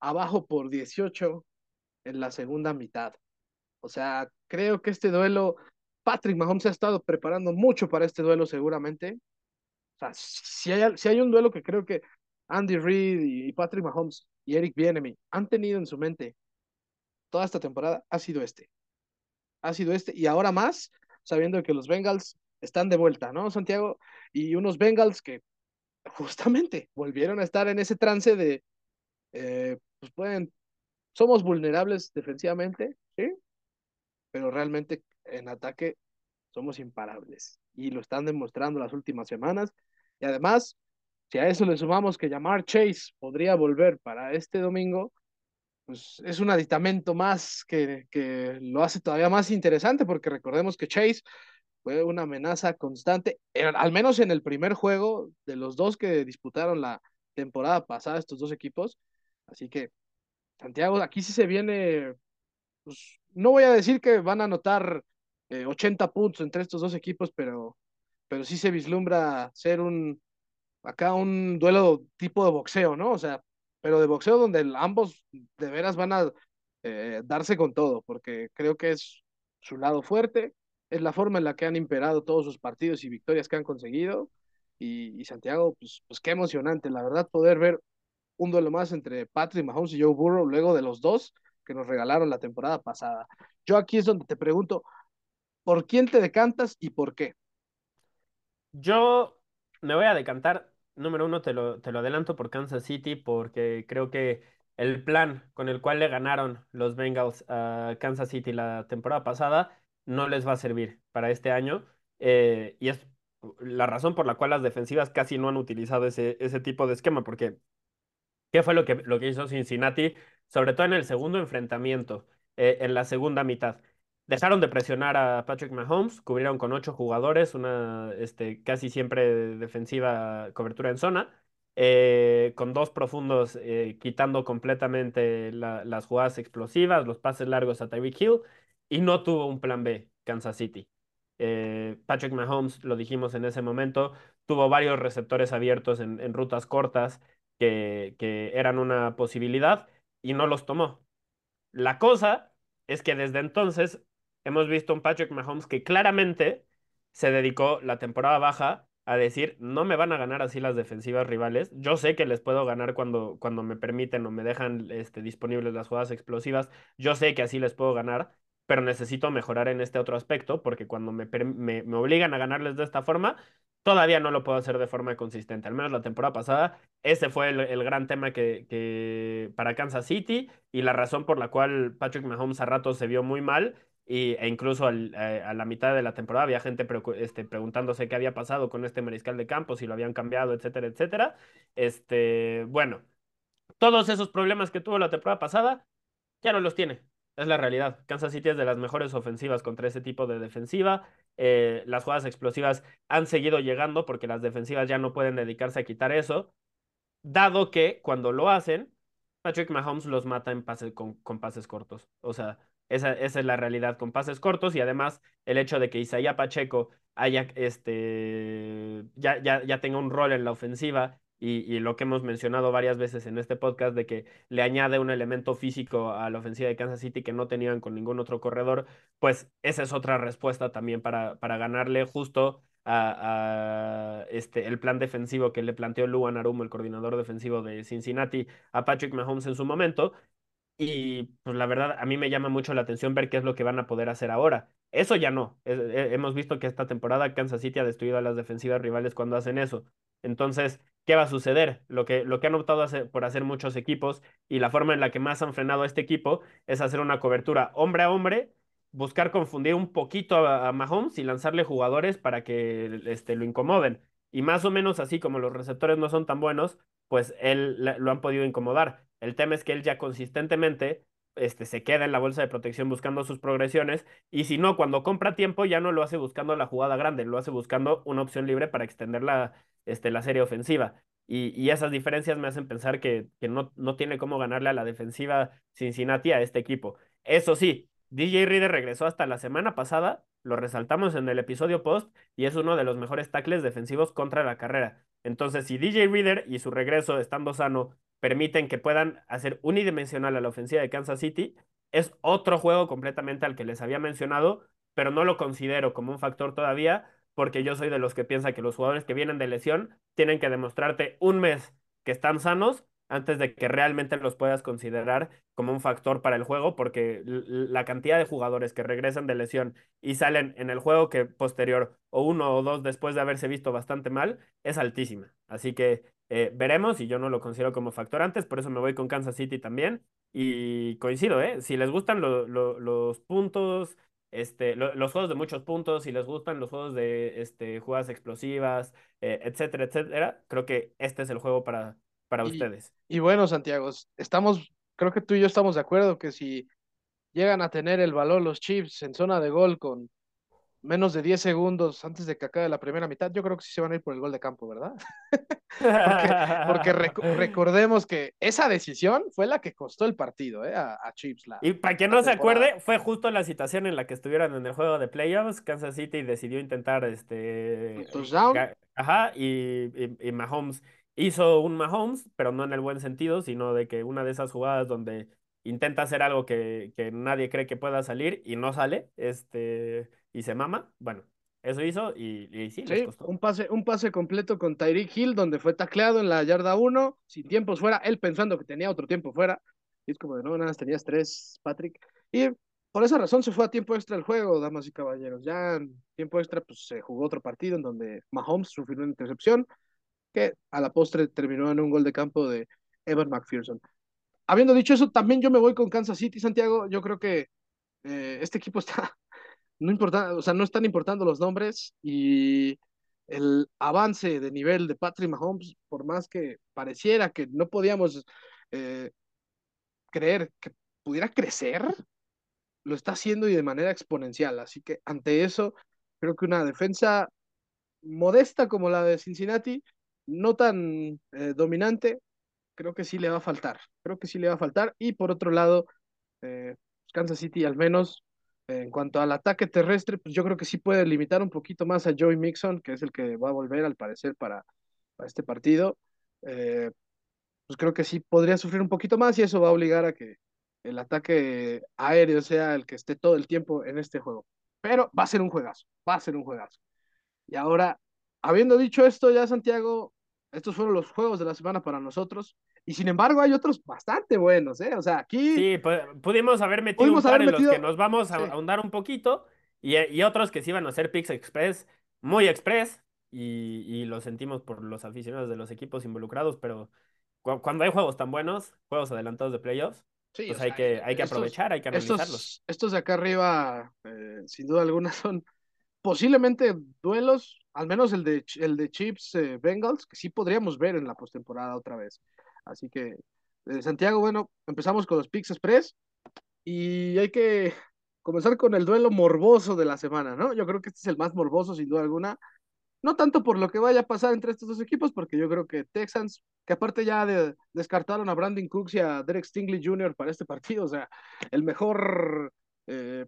abajo por 18 en la segunda mitad. O sea, creo que este duelo, Patrick Mahomes se ha estado preparando mucho para este duelo seguramente. O sea, si hay, si hay un duelo que creo que Andy Reid y Patrick Mahomes y Eric Bienemy han tenido en su mente toda esta temporada ha sido este. Ha sido este y ahora más sabiendo que los Bengals están de vuelta, ¿no, Santiago? Y unos Bengals que justamente volvieron a estar en ese trance de, eh, pues pueden, somos vulnerables defensivamente, ¿sí? Pero realmente en ataque somos imparables y lo están demostrando las últimas semanas. Y además, si a eso le sumamos que llamar Chase podría volver para este domingo, pues es un aditamento más que, que lo hace todavía más interesante, porque recordemos que Chase fue una amenaza constante, al menos en el primer juego de los dos que disputaron la temporada pasada, estos dos equipos. Así que, Santiago, aquí sí se viene, pues, no voy a decir que van a anotar 80 eh, puntos entre estos dos equipos, pero, pero sí se vislumbra ser un, acá un duelo tipo de boxeo, ¿no? O sea, pero de boxeo donde ambos de veras van a eh, darse con todo, porque creo que es su lado fuerte, es la forma en la que han imperado todos sus partidos y victorias que han conseguido. Y, Santiago, pues, pues qué emocionante, la verdad, poder ver un duelo más entre Patrick Mahomes y Joe Burrow luego de los dos que nos regalaron la temporada pasada. Yo aquí es donde te pregunto, ¿por quién te decantas y por qué? Yo me voy a decantar número uno te lo, te lo adelanto por Kansas City porque creo que el plan con el cual le ganaron los Bengals a Kansas City la temporada pasada no les va a servir para este año. Eh, y es la razón por la cual las defensivas casi no han utilizado ese, ese tipo de esquema, porque ¿qué fue lo que, lo que hizo Cincinnati? Sobre todo en el segundo enfrentamiento, eh, en la segunda mitad. Dejaron de presionar a Patrick Mahomes, cubrieron con ocho jugadores, una este, casi siempre defensiva cobertura en zona, eh, con dos profundos eh, quitando completamente la- las jugadas explosivas, los pases largos a Tyreek Hill, y no tuvo un plan B, Kansas City. Eh, Patrick Mahomes, lo dijimos en ese momento, tuvo varios receptores abiertos en, en rutas cortas que, que eran una posibilidad y no los tomó. La cosa es que desde entonces hemos visto un Patrick Mahomes que claramente se dedicó la temporada baja a decir, no me van a ganar así las defensivas rivales. Yo sé que les puedo ganar cuando, cuando me permiten o me dejan este, disponibles las jugadas explosivas. Yo sé que así les puedo ganar, pero necesito mejorar en este otro aspecto porque cuando me, me, obligan a ganarles de esta forma, todavía no lo puedo hacer de forma consistente. Al menos la temporada pasada, ese fue el, el gran tema que, que para Kansas City y la razón por la cual Patrick Mahomes a ratos se vio muy mal y, e incluso al, a, la mitad de la temporada había gente este, preguntándose qué había pasado con este mariscal de campo, si lo habían cambiado, etcétera, etcétera. Este, bueno, todos esos problemas que tuvo la temporada pasada ya no los tiene. Es la realidad. Kansas City es de las mejores ofensivas contra ese tipo de defensiva. Eh, las jugadas explosivas han seguido llegando porque las defensivas ya no pueden dedicarse a quitar eso. Dado que cuando lo hacen, Patrick Mahomes los mata en pases, con, con pases cortos. O sea, esa, esa, es la realidad con pases cortos y además el hecho de que Isaiah Pacheco haya este ya, ya, ya tenga un rol en la ofensiva y, y, lo que hemos mencionado varias veces en este podcast de que le añade un elemento físico a la ofensiva de Kansas City que no tenían con ningún otro corredor, pues esa es otra respuesta también para, para ganarle justo a, a, este, el plan defensivo que le planteó Luan Arumo, el coordinador defensivo de Cincinnati, a Patrick Mahomes en su momento. Y pues la verdad, a mí me llama mucho la atención ver qué es lo que van a poder hacer ahora. Eso ya no. hemos visto que esta temporada Kansas City ha destruido a las defensivas rivales cuando hacen eso. Entonces, ¿qué va a suceder? Lo que, lo que han optado por hacer muchos equipos y la forma en la que más han frenado a este equipo es hacer una cobertura hombre a hombre, buscar confundir un poquito a, a Mahomes y lanzarle jugadores para que este, lo incomoden. Y más o menos así como los receptores no son tan buenos, pues él lo han podido incomodar. El tema es que él ya consistentemente este, se queda en la bolsa de protección buscando sus progresiones y si no, cuando compra tiempo ya no lo hace buscando la jugada grande, lo hace buscando una opción libre para extender la, este, la serie ofensiva. Y, y esas diferencias me hacen pensar que, que no, no tiene cómo ganarle a la defensiva Cincinnati a este equipo. Eso sí, DJ Reader regresó hasta la semana pasada, lo resaltamos en el episodio post, y es uno de los mejores tackles defensivos contra la carrera. Entonces, si DJ Reader y su regreso estando sano permiten que puedan hacer unidimensional a la ofensiva de Kansas City, es otro juego completamente al que les había mencionado, pero no lo considero como un factor todavía, porque yo soy de los que piensa que los jugadores que vienen de lesión tienen que demostrarte un mes que están sanos antes de que realmente los puedas considerar como un factor para el juego, porque la cantidad de jugadores que regresan de lesión y salen en el juego que posterior o uno o dos después de haberse visto bastante mal es altísima. Así que eh, veremos y yo no lo considero como factor antes, por eso me voy con Kansas City también. Y coincido, ¿eh? Si les gustan lo, lo, los puntos, este, lo, los juegos de muchos puntos, si les gustan los juegos de este, jugadas explosivas, eh, etcétera, etcétera, creo que este es el juego para, para y, ustedes. Y bueno, Santiago, estamos, creo que tú y yo estamos de acuerdo que si llegan a tener el valor los Chiefs en zona de gol con menos de 10 segundos antes de que acabe la primera mitad, yo creo que sí se van a ir por el gol de campo, ¿verdad? porque porque rec recordemos que esa decisión fue la que costó el partido ¿eh? a, a Chiefs. La, y para quien no se acuerde, fue justo la situación en la que estuvieron en el juego de playoffs. Kansas City decidió intentar este. Ajá, y, y, y Mahomes hizo un Mahomes, pero no en el buen sentido, sino de que una de esas jugadas donde intenta hacer algo que, que nadie cree que pueda salir y no sale, este, y se mama, bueno, eso hizo y, y sí, sí les costó. Un pase, un pase completo con Tyreek Hill, donde fue tacleado en la yarda 1, sin tiempos fuera, él pensando que tenía otro tiempo fuera, y es como de no, nada, tenías tres, Patrick, y por esa razón se fue a tiempo extra el juego, damas y caballeros, ya en tiempo extra pues se jugó otro partido en donde Mahomes sufrió una intercepción, que a la postre terminó en un gol de campo de Evan McPherson. Habiendo dicho eso, también yo me voy con Kansas City, Santiago. Yo creo que eh, este equipo está, no importa, o sea, no están importando los nombres y el avance de nivel de Patrick Mahomes, por más que pareciera que no podíamos eh, creer que pudiera crecer, lo está haciendo y de manera exponencial. Así que ante eso, creo que una defensa modesta como la de Cincinnati, no tan eh, dominante, creo que sí le va a faltar. Creo que sí le va a faltar. Y por otro lado, eh, Kansas City al menos en cuanto al ataque terrestre, pues yo creo que sí puede limitar un poquito más a Joey Mixon, que es el que va a volver al parecer para, para este partido. Eh, pues creo que sí podría sufrir un poquito más y eso va a obligar a que el ataque aéreo sea el que esté todo el tiempo en este juego. Pero va a ser un juegazo, va a ser un juegazo. Y ahora, habiendo dicho esto ya, Santiago, estos fueron los juegos de la semana para nosotros. Y sin embargo, hay otros bastante buenos, ¿eh? O sea, aquí. Sí, pudimos haber metido un par en los que nos vamos a ahondar un poquito. Y, y, otros que sí iban a ser Pix Express, muy express. Y, y, lo sentimos por los aficionados de los equipos involucrados, pero cuando hay juegos tan buenos, juegos adelantados de playoffs, pues hay, que, hay que aprovechar, hay que analizarlos. Estos, de acá arriba, eh, sin duda alguna, son posiblemente duelos, al menos el de, el de Chips eh, Bengals, que sí podríamos ver en la postemporada otra vez. Así que, eh, Santiago, bueno, empezamos con los Pix Express y hay que comenzar con el duelo morboso de la semana, ¿no? Yo creo que este es el más morboso, sin duda alguna. No tanto por lo que vaya a pasar entre estos dos equipos, porque yo creo que Texans, que aparte ya de, descartaron a Brandon Cooks y a Derek Stingley Jr. para este partido, o sea, el mejor eh,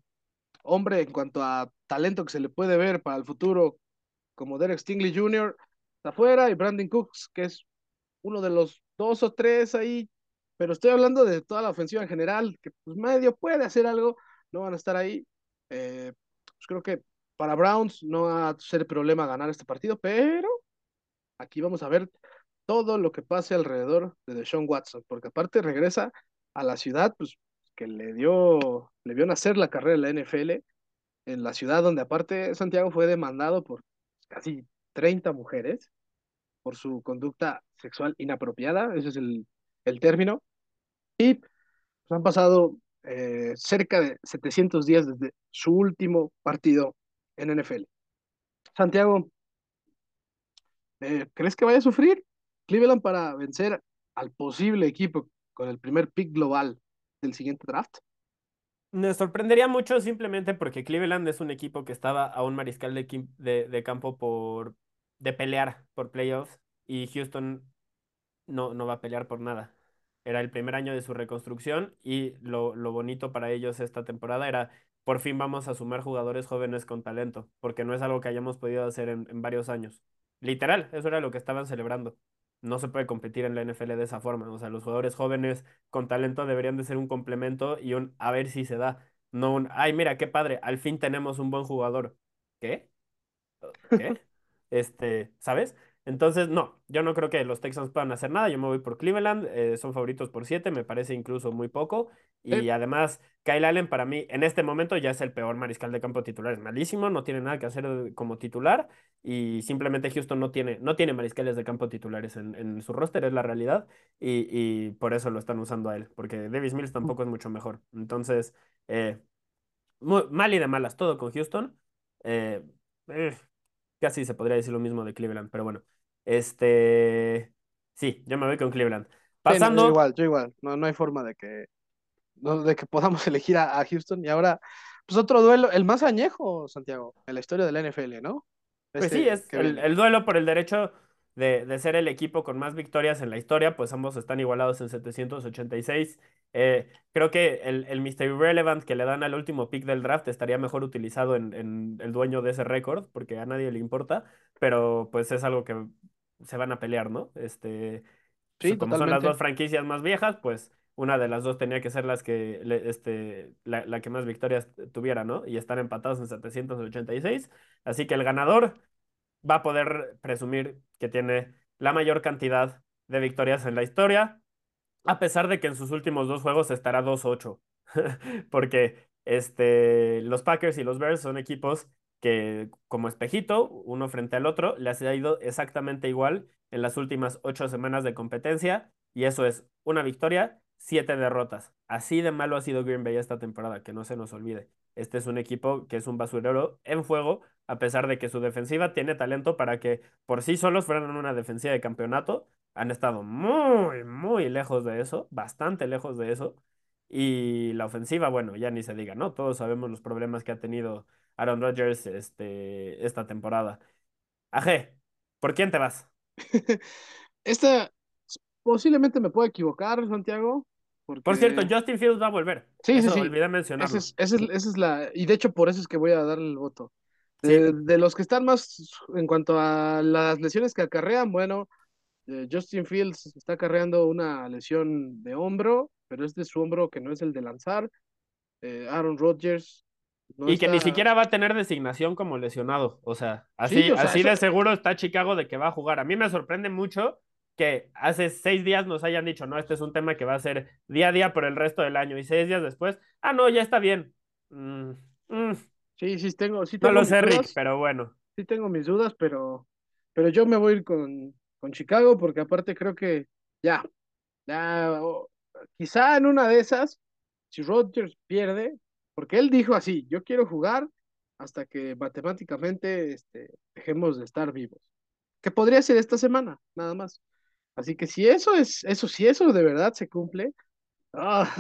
hombre en cuanto a talento que se le puede ver para el futuro, como Derek Stingley Jr., está afuera, y Brandon Cooks, que es uno de los dos o tres ahí, pero estoy hablando de toda la ofensiva en general, que pues medio puede hacer algo, no van a estar ahí. Eh, pues creo que para Browns no va a ser problema ganar este partido, pero aquí vamos a ver todo lo que pase alrededor de Deshaun Watson, porque aparte regresa a la ciudad, pues que le dio, le vio nacer la carrera de la NFL, en la ciudad donde aparte Santiago fue demandado por casi 30 mujeres por su conducta sexual inapropiada, ese es el, el término, y pues, han pasado eh, cerca de 700 días desde su último partido en NFL. Santiago, eh, ¿crees que vaya a sufrir Cleveland para vencer al posible equipo con el primer pick global del siguiente draft? Me sorprendería mucho simplemente porque Cleveland es un equipo que estaba a un mariscal de, de, de campo por de pelear por playoffs y Houston no, no va a pelear por nada. Era el primer año de su reconstrucción y lo, lo bonito para ellos esta temporada era por fin vamos a sumar jugadores jóvenes con talento, porque no es algo que hayamos podido hacer en, en varios años. Literal, eso era lo que estaban celebrando. No se puede competir en la NFL de esa forma. O sea, los jugadores jóvenes con talento deberían de ser un complemento y un a ver si se da. No un, ay, mira, qué padre, al fin tenemos un buen jugador. ¿Qué? ¿Qué? Este, ¿sabes? Entonces, no, yo no creo que los Texans puedan hacer nada. Yo me voy por Cleveland. Eh, son favoritos por siete, me parece incluso muy poco. Y además, Kyle Allen para mí en este momento ya es el peor mariscal de campo titular. Es malísimo, no tiene nada que hacer como titular. Y simplemente Houston no tiene, no tiene mariscales de campo titulares en, su roster, es la realidad. Y, por eso lo están usando a él, porque Davis Mills tampoco es mucho mejor. Entonces, eh, mal y de malas, todo con Houston. Eh, casi se podría decir lo mismo de Cleveland, pero bueno. Este, sí, yo me voy con Cleveland. Pasando. yo igual, yo igual. No, no hay forma de que, de que podamos elegir a, Houston. Y ahora, pues otro duelo, el más añejo, Santiago, en la historia de la NFL, ¿no? Pues este sí, es el, el, duelo por el derecho de, de, ser el equipo con más victorias en la historia, pues ambos están igualados en 786. Eh, creo que el, el Mr. Relevant que le dan al último pick del draft estaría mejor utilizado en, en el dueño de ese récord, porque a nadie le importa, pero pues es algo que se van a pelear, ¿no? Este, sí, como son las dos franquicias más viejas, pues una de las dos tenía que ser las que, este, la, la, que más victorias tuviera, ¿no? Y están empatados en 786. Así que el ganador va a poder presumir que tiene la mayor cantidad de victorias en la historia, a pesar de que en sus últimos dos juegos estará 2-8. Porque este, los Packers y los Bears son equipos que como espejito, uno frente al otro, les ha ido exactamente igual en las últimas ocho semanas de competencia, y eso es una victoria, siete derrotas. Así de malo ha sido Green Bay esta temporada, que no se nos olvide. Este es un equipo que es un basurero en fuego, a pesar de que su defensiva tiene talento para que por sí solos fueran una defensiva de campeonato. Han estado muy, muy lejos de eso, bastante lejos de eso. Y la ofensiva, bueno, ya ni se diga, ¿no? Todos sabemos los problemas que ha tenido Aaron Rodgers este, esta temporada. Aje, ¿por quién te vas? Esta posiblemente me puedo equivocar, Santiago. Porque... Por cierto, Justin Fields va a volver. Sí, eso sí, sí. olvidé mencionarlo. Esa es, esa, es, esa es, la. Y de hecho, por eso es que voy a darle el voto. De, sí. de los que están más en cuanto a las lesiones que acarrean, bueno, eh, Justin Fields está acarreando una lesión de hombro, pero es de su hombro que no es el de lanzar. Eh, Aaron Rodgers. No y está... que ni siquiera va a tener designación como lesionado. O sea, así, sí, o sea, así eso... de seguro está Chicago de que va a jugar. A mí me sorprende mucho que hace seis días nos hayan dicho, no, este es un tema que va a ser día a día por el resto del año. Y seis días después, ah, no, ya está bien. Mm, mm. Sí, sí, tengo. Sí tengo no lo sé, dudas, Rick, pero bueno. Sí, tengo mis dudas, pero, pero yo me voy a ir con, con Chicago porque aparte creo que ya, ya, oh, quizá en una de esas, si Rodgers pierde, porque él dijo así, yo quiero jugar hasta que matemáticamente este, dejemos de estar vivos. Que podría ser esta semana, nada más. Así que si eso es, eso, si eso de verdad se cumple, ah,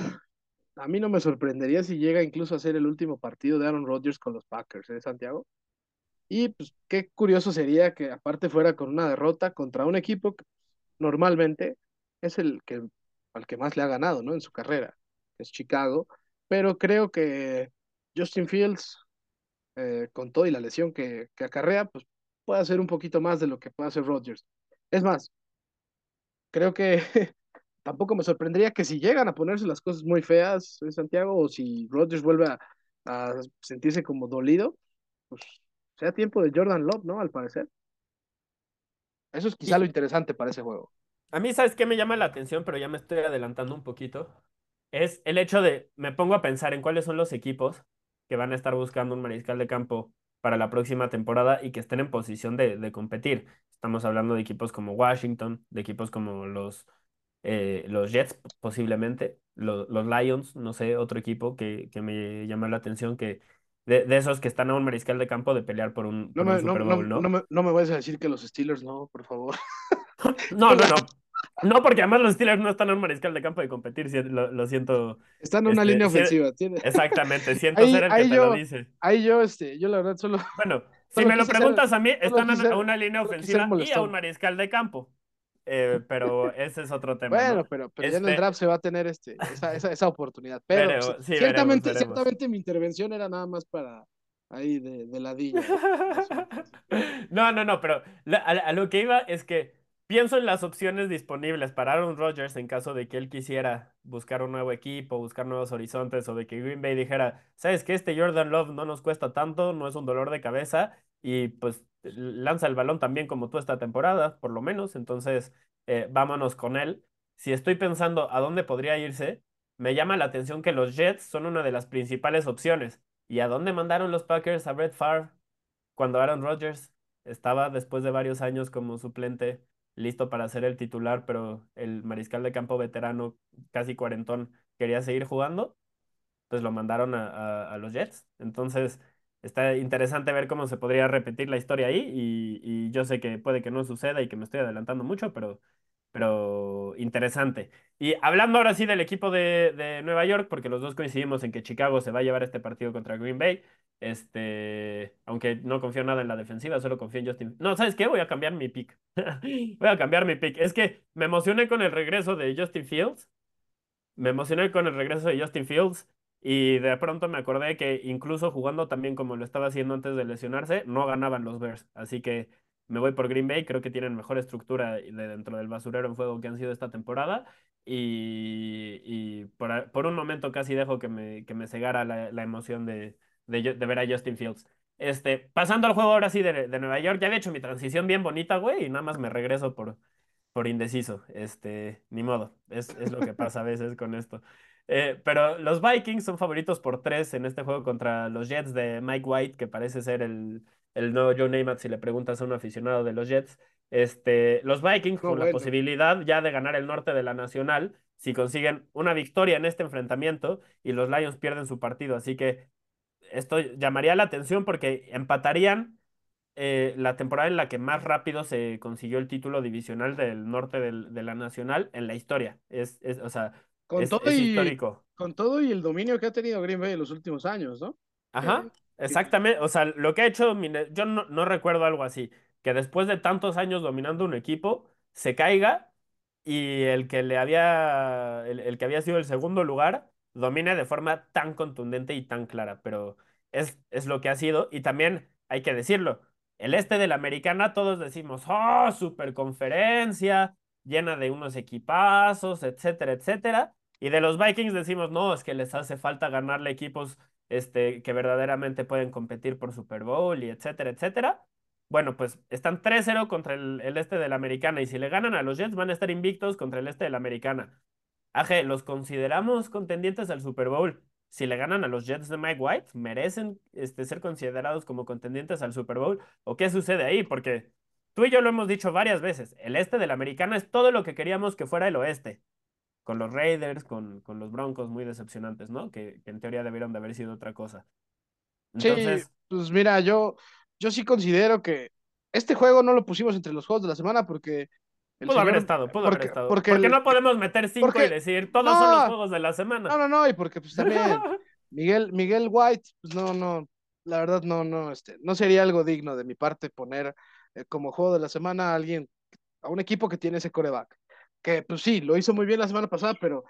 a mí no me sorprendería si llega incluso a ser el último partido de Aaron Rodgers con los Packers, ¿eh, Santiago? Y pues qué curioso sería que aparte fuera con una derrota contra un equipo que normalmente es el que al que más le ha ganado, ¿no? En su carrera, es Chicago, pero creo que Justin Fields, eh, con todo y la lesión que, que acarrea, pues puede hacer un poquito más de lo que puede hacer Rodgers. Es más, creo que tampoco me sorprendería que si llegan a ponerse las cosas muy feas en Santiago o si Rodgers vuelve a, a sentirse como dolido, pues sea tiempo de Jordan Love, ¿no? Al parecer. Eso es quizá sí. lo interesante para ese juego. A mí, ¿sabes qué me llama la atención? Pero ya me estoy adelantando un poquito. Es el hecho de, me pongo a pensar en cuáles son los equipos que van a estar buscando un mariscal de campo para la próxima temporada y que estén en posición de, de competir. Estamos hablando de equipos como Washington, de equipos como los, eh, los Jets posiblemente, los, los, Lions, no sé, otro equipo que, que me llama la atención que de, de, esos que están a un mariscal de campo de pelear por un, no por me, un Super Bowl, no, ¿no? No, me, no me vayas a decir que los Steelers no, por favor. no, no, no. No, porque además los Steelers no están en un mariscal de campo de competir, lo, lo siento. Están en una este, línea ofensiva. ¿tiene? Exactamente, siento ahí, ser el que te yo, lo dice. Ahí yo, este, yo la verdad solo... Bueno, si me lo preguntas ser, a mí, están a ser, una línea ofensiva y a un mariscal de campo. Eh, pero ese es otro tema. Bueno, ¿no? pero, pero este... ya en el draft se va a tener este, esa, esa, esa oportunidad. Pero, pero sí, ciertamente, veremos, veremos. ciertamente mi intervención era nada más para ahí de, de ladilla. no, no, no, pero a, a, lo que iba es que pienso en las opciones disponibles para Aaron Rodgers en caso de que él quisiera buscar un nuevo equipo, buscar nuevos horizontes o de que Green Bay dijera, sabes que este Jordan Love no nos cuesta tanto, no es un dolor de cabeza y pues lanza el balón también como tú esta temporada, por lo menos, entonces eh, vámonos con él. Si estoy pensando a dónde podría irse, me llama la atención que los Jets son una de las principales opciones. ¿Y a dónde mandaron los Packers a Brett Favre cuando Aaron Rodgers estaba después de varios años como suplente, listo para ser el titular, pero el mariscal de campo veterano, casi cuarentón, quería seguir jugando? Pues lo mandaron a, a, a los Jets. Entonces, está interesante ver cómo se podría repetir la historia ahí y, y, yo sé que puede que no suceda y que me estoy adelantando mucho, pero, pero interesante. Y hablando ahora sí del equipo de, Nueva York, porque los dos coincidimos en que Chicago se va a llevar este partido contra Green Bay, este, aunque no confío nada en la defensiva, solo confío en Justin. No, ¿sabes qué? Voy a cambiar mi pick. Voy a cambiar mi pick. Es que me emocioné con el regreso de Justin Fields. Me emocioné con el regreso de Justin Fields. Y de pronto me acordé que incluso jugando también como lo estaba haciendo antes de lesionarse, no ganaban los Bears. Así que me voy por Green Bay, creo que tienen mejor estructura de dentro del basurero en fuego que han sido esta temporada. Y, y por, por, un momento casi dejo que me, que me cegara la, emoción de, de, de, ver a Justin Fields. Este, pasando al juego ahora sí de, de Nueva York, ya había hecho mi transición bien bonita, güey, y nada más me regreso por, por indeciso. Este, ni modo, es, es lo que pasa a veces con esto. Eh, pero los Vikings son favoritos por tres en este juego contra los Jets de Mike White, que parece ser el, el nuevo Joe Namath si le preguntas a un aficionado de los Jets. Este, los Vikings oh, con bueno. la posibilidad ya de ganar el norte de la Nacional si consiguen una victoria en este enfrentamiento y los Lions pierden su partido. Así que esto llamaría la atención porque empatarían eh, la temporada en la que más rápido se consiguió el título divisional del norte del, de la Nacional en la historia. Es, es, o sea, Con Es, todo es y histórico. con todo y el dominio que ha tenido Green Bay en los últimos años, ¿no? Ajá, exactamente. O sea, lo que ha hecho, yo no, no recuerdo algo así, que después de tantos años dominando un equipo, se caiga y el que le había, el, el que había sido el segundo lugar, domine de forma tan contundente y tan clara. Pero es, es lo que ha sido. Y también hay que decirlo, el este de la americana, todos decimos, oh, superconferencia, llena de unos equipazos, etcétera, etcétera. Y de los Vikings decimos, no, es que les hace falta ganarle equipos este, que verdaderamente pueden competir por Super Bowl y etcétera, etcétera. Bueno, pues están 3-0 contra el, este de la americana y si le ganan a los Jets van a estar invictos contra el este de la americana. Aje, los consideramos contendientes al Super Bowl. Si le ganan a los Jets de Mike White, ¿merecen este, ser considerados como contendientes al Super Bowl? ¿O qué sucede ahí? Porque tú y yo lo hemos dicho varias veces. El este de la americana es todo lo que queríamos que fuera el oeste. Con los Raiders, con, con los Broncos muy decepcionantes, ¿no? Que, que en teoría debieron de haber sido otra cosa. sí, Entonces, pues mira, yo, yo sí considero que este juego no lo pusimos entre los juegos de la semana porque pudo haber estado, pudo haber estado. porque, Porque el- no podemos meter cinco porque- y decir, todos son los no, juegos de la no, semana. no, no, y porque pues también Miguel, Miguel White, pues no, no, la verdad no, no, este, no sería algo digno de mi parte poner eh, como juego de la semana a alguien, a un equipo que tiene ese coreback. Que pues sí, lo hizo muy bien la semana pasada, pero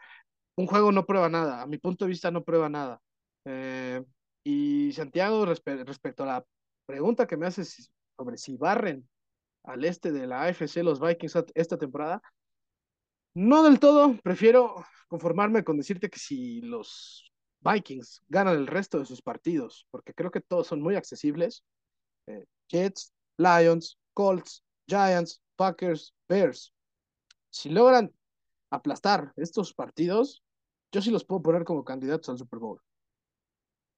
un juego no prueba nada, a mi punto de vista no prueba nada. Eh, y Santiago, respe- respecto a la pregunta que me haces sobre si barren al este de la AFC los Vikings esta temporada, no del todo, prefiero conformarme con decirte que si los Vikings ganan el resto de sus partidos, porque creo que todos son muy accesibles, eh, Jets, Lions, Colts, Giants, Packers, Bears, si logran aplastar estos partidos, yo sí los puedo poner como candidatos al Super Bowl.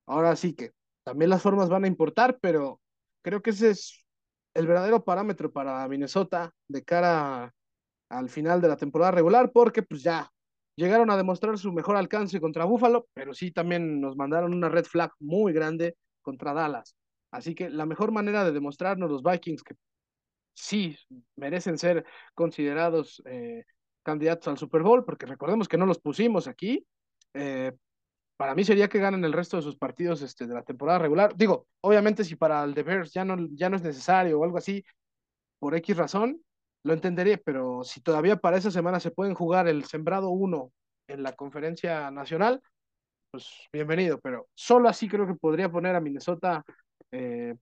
Ahora sí que también las formas van a importar, pero creo que ese es el verdadero parámetro para Minnesota de cara al final de la temporada regular, porque pues ya llegaron a demostrar su mejor alcance contra Buffalo, pero sí también nos mandaron una red flag muy grande contra Dallas. Así que la mejor manera de demostrarnos los Vikings que sí merecen ser considerados eh, candidatos al Super Bowl, porque recordemos que no los pusimos aquí. Eh, para mí sería que ganen el resto de sus partidos este, de la temporada regular. Digo, obviamente si para el de Bears ya no, ya no es necesario o algo así, por X razón, lo entendería, pero si todavía para esa semana se pueden jugar el sembrado 1 en la conferencia nacional, pues bienvenido, pero solo así creo que podría poner a Minnesota eh,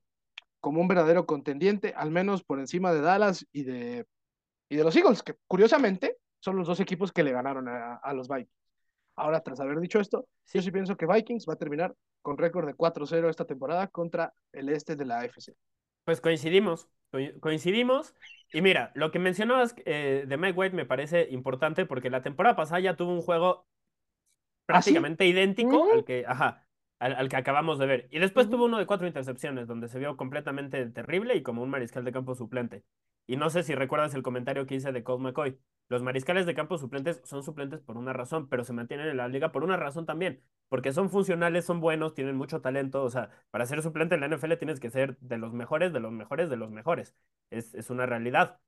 como un verdadero contendiente, al menos por encima de Dallas y de, y de los Eagles, que curiosamente son los dos equipos que le ganaron a, a los Vikings. Ahora, tras haber dicho esto, yo sí pienso que Vikings va a terminar con récord de 4-0 esta temporada contra el este de la AFC. Pues coincidimos, co- coincidimos. Y mira, lo que mencionabas eh, de Mike White me parece importante porque la temporada pasada ya tuvo un juego ¿Ah, sí? prácticamente idéntico al que, ajá, al, al que acabamos de ver. Y después tuvo uno de cuatro intercepciones donde se vio completamente terrible y como un mariscal de campo suplente. Y no sé si recuerdas el comentario que hice de Colt McCoy. Los mariscales de campo suplentes son suplentes por una razón, pero se mantienen en la liga por una razón también, porque son funcionales, son buenos, tienen mucho talento. O sea, para ser suplente en la NFL tienes que ser de los mejores, de los mejores, de los mejores. Es, es una realidad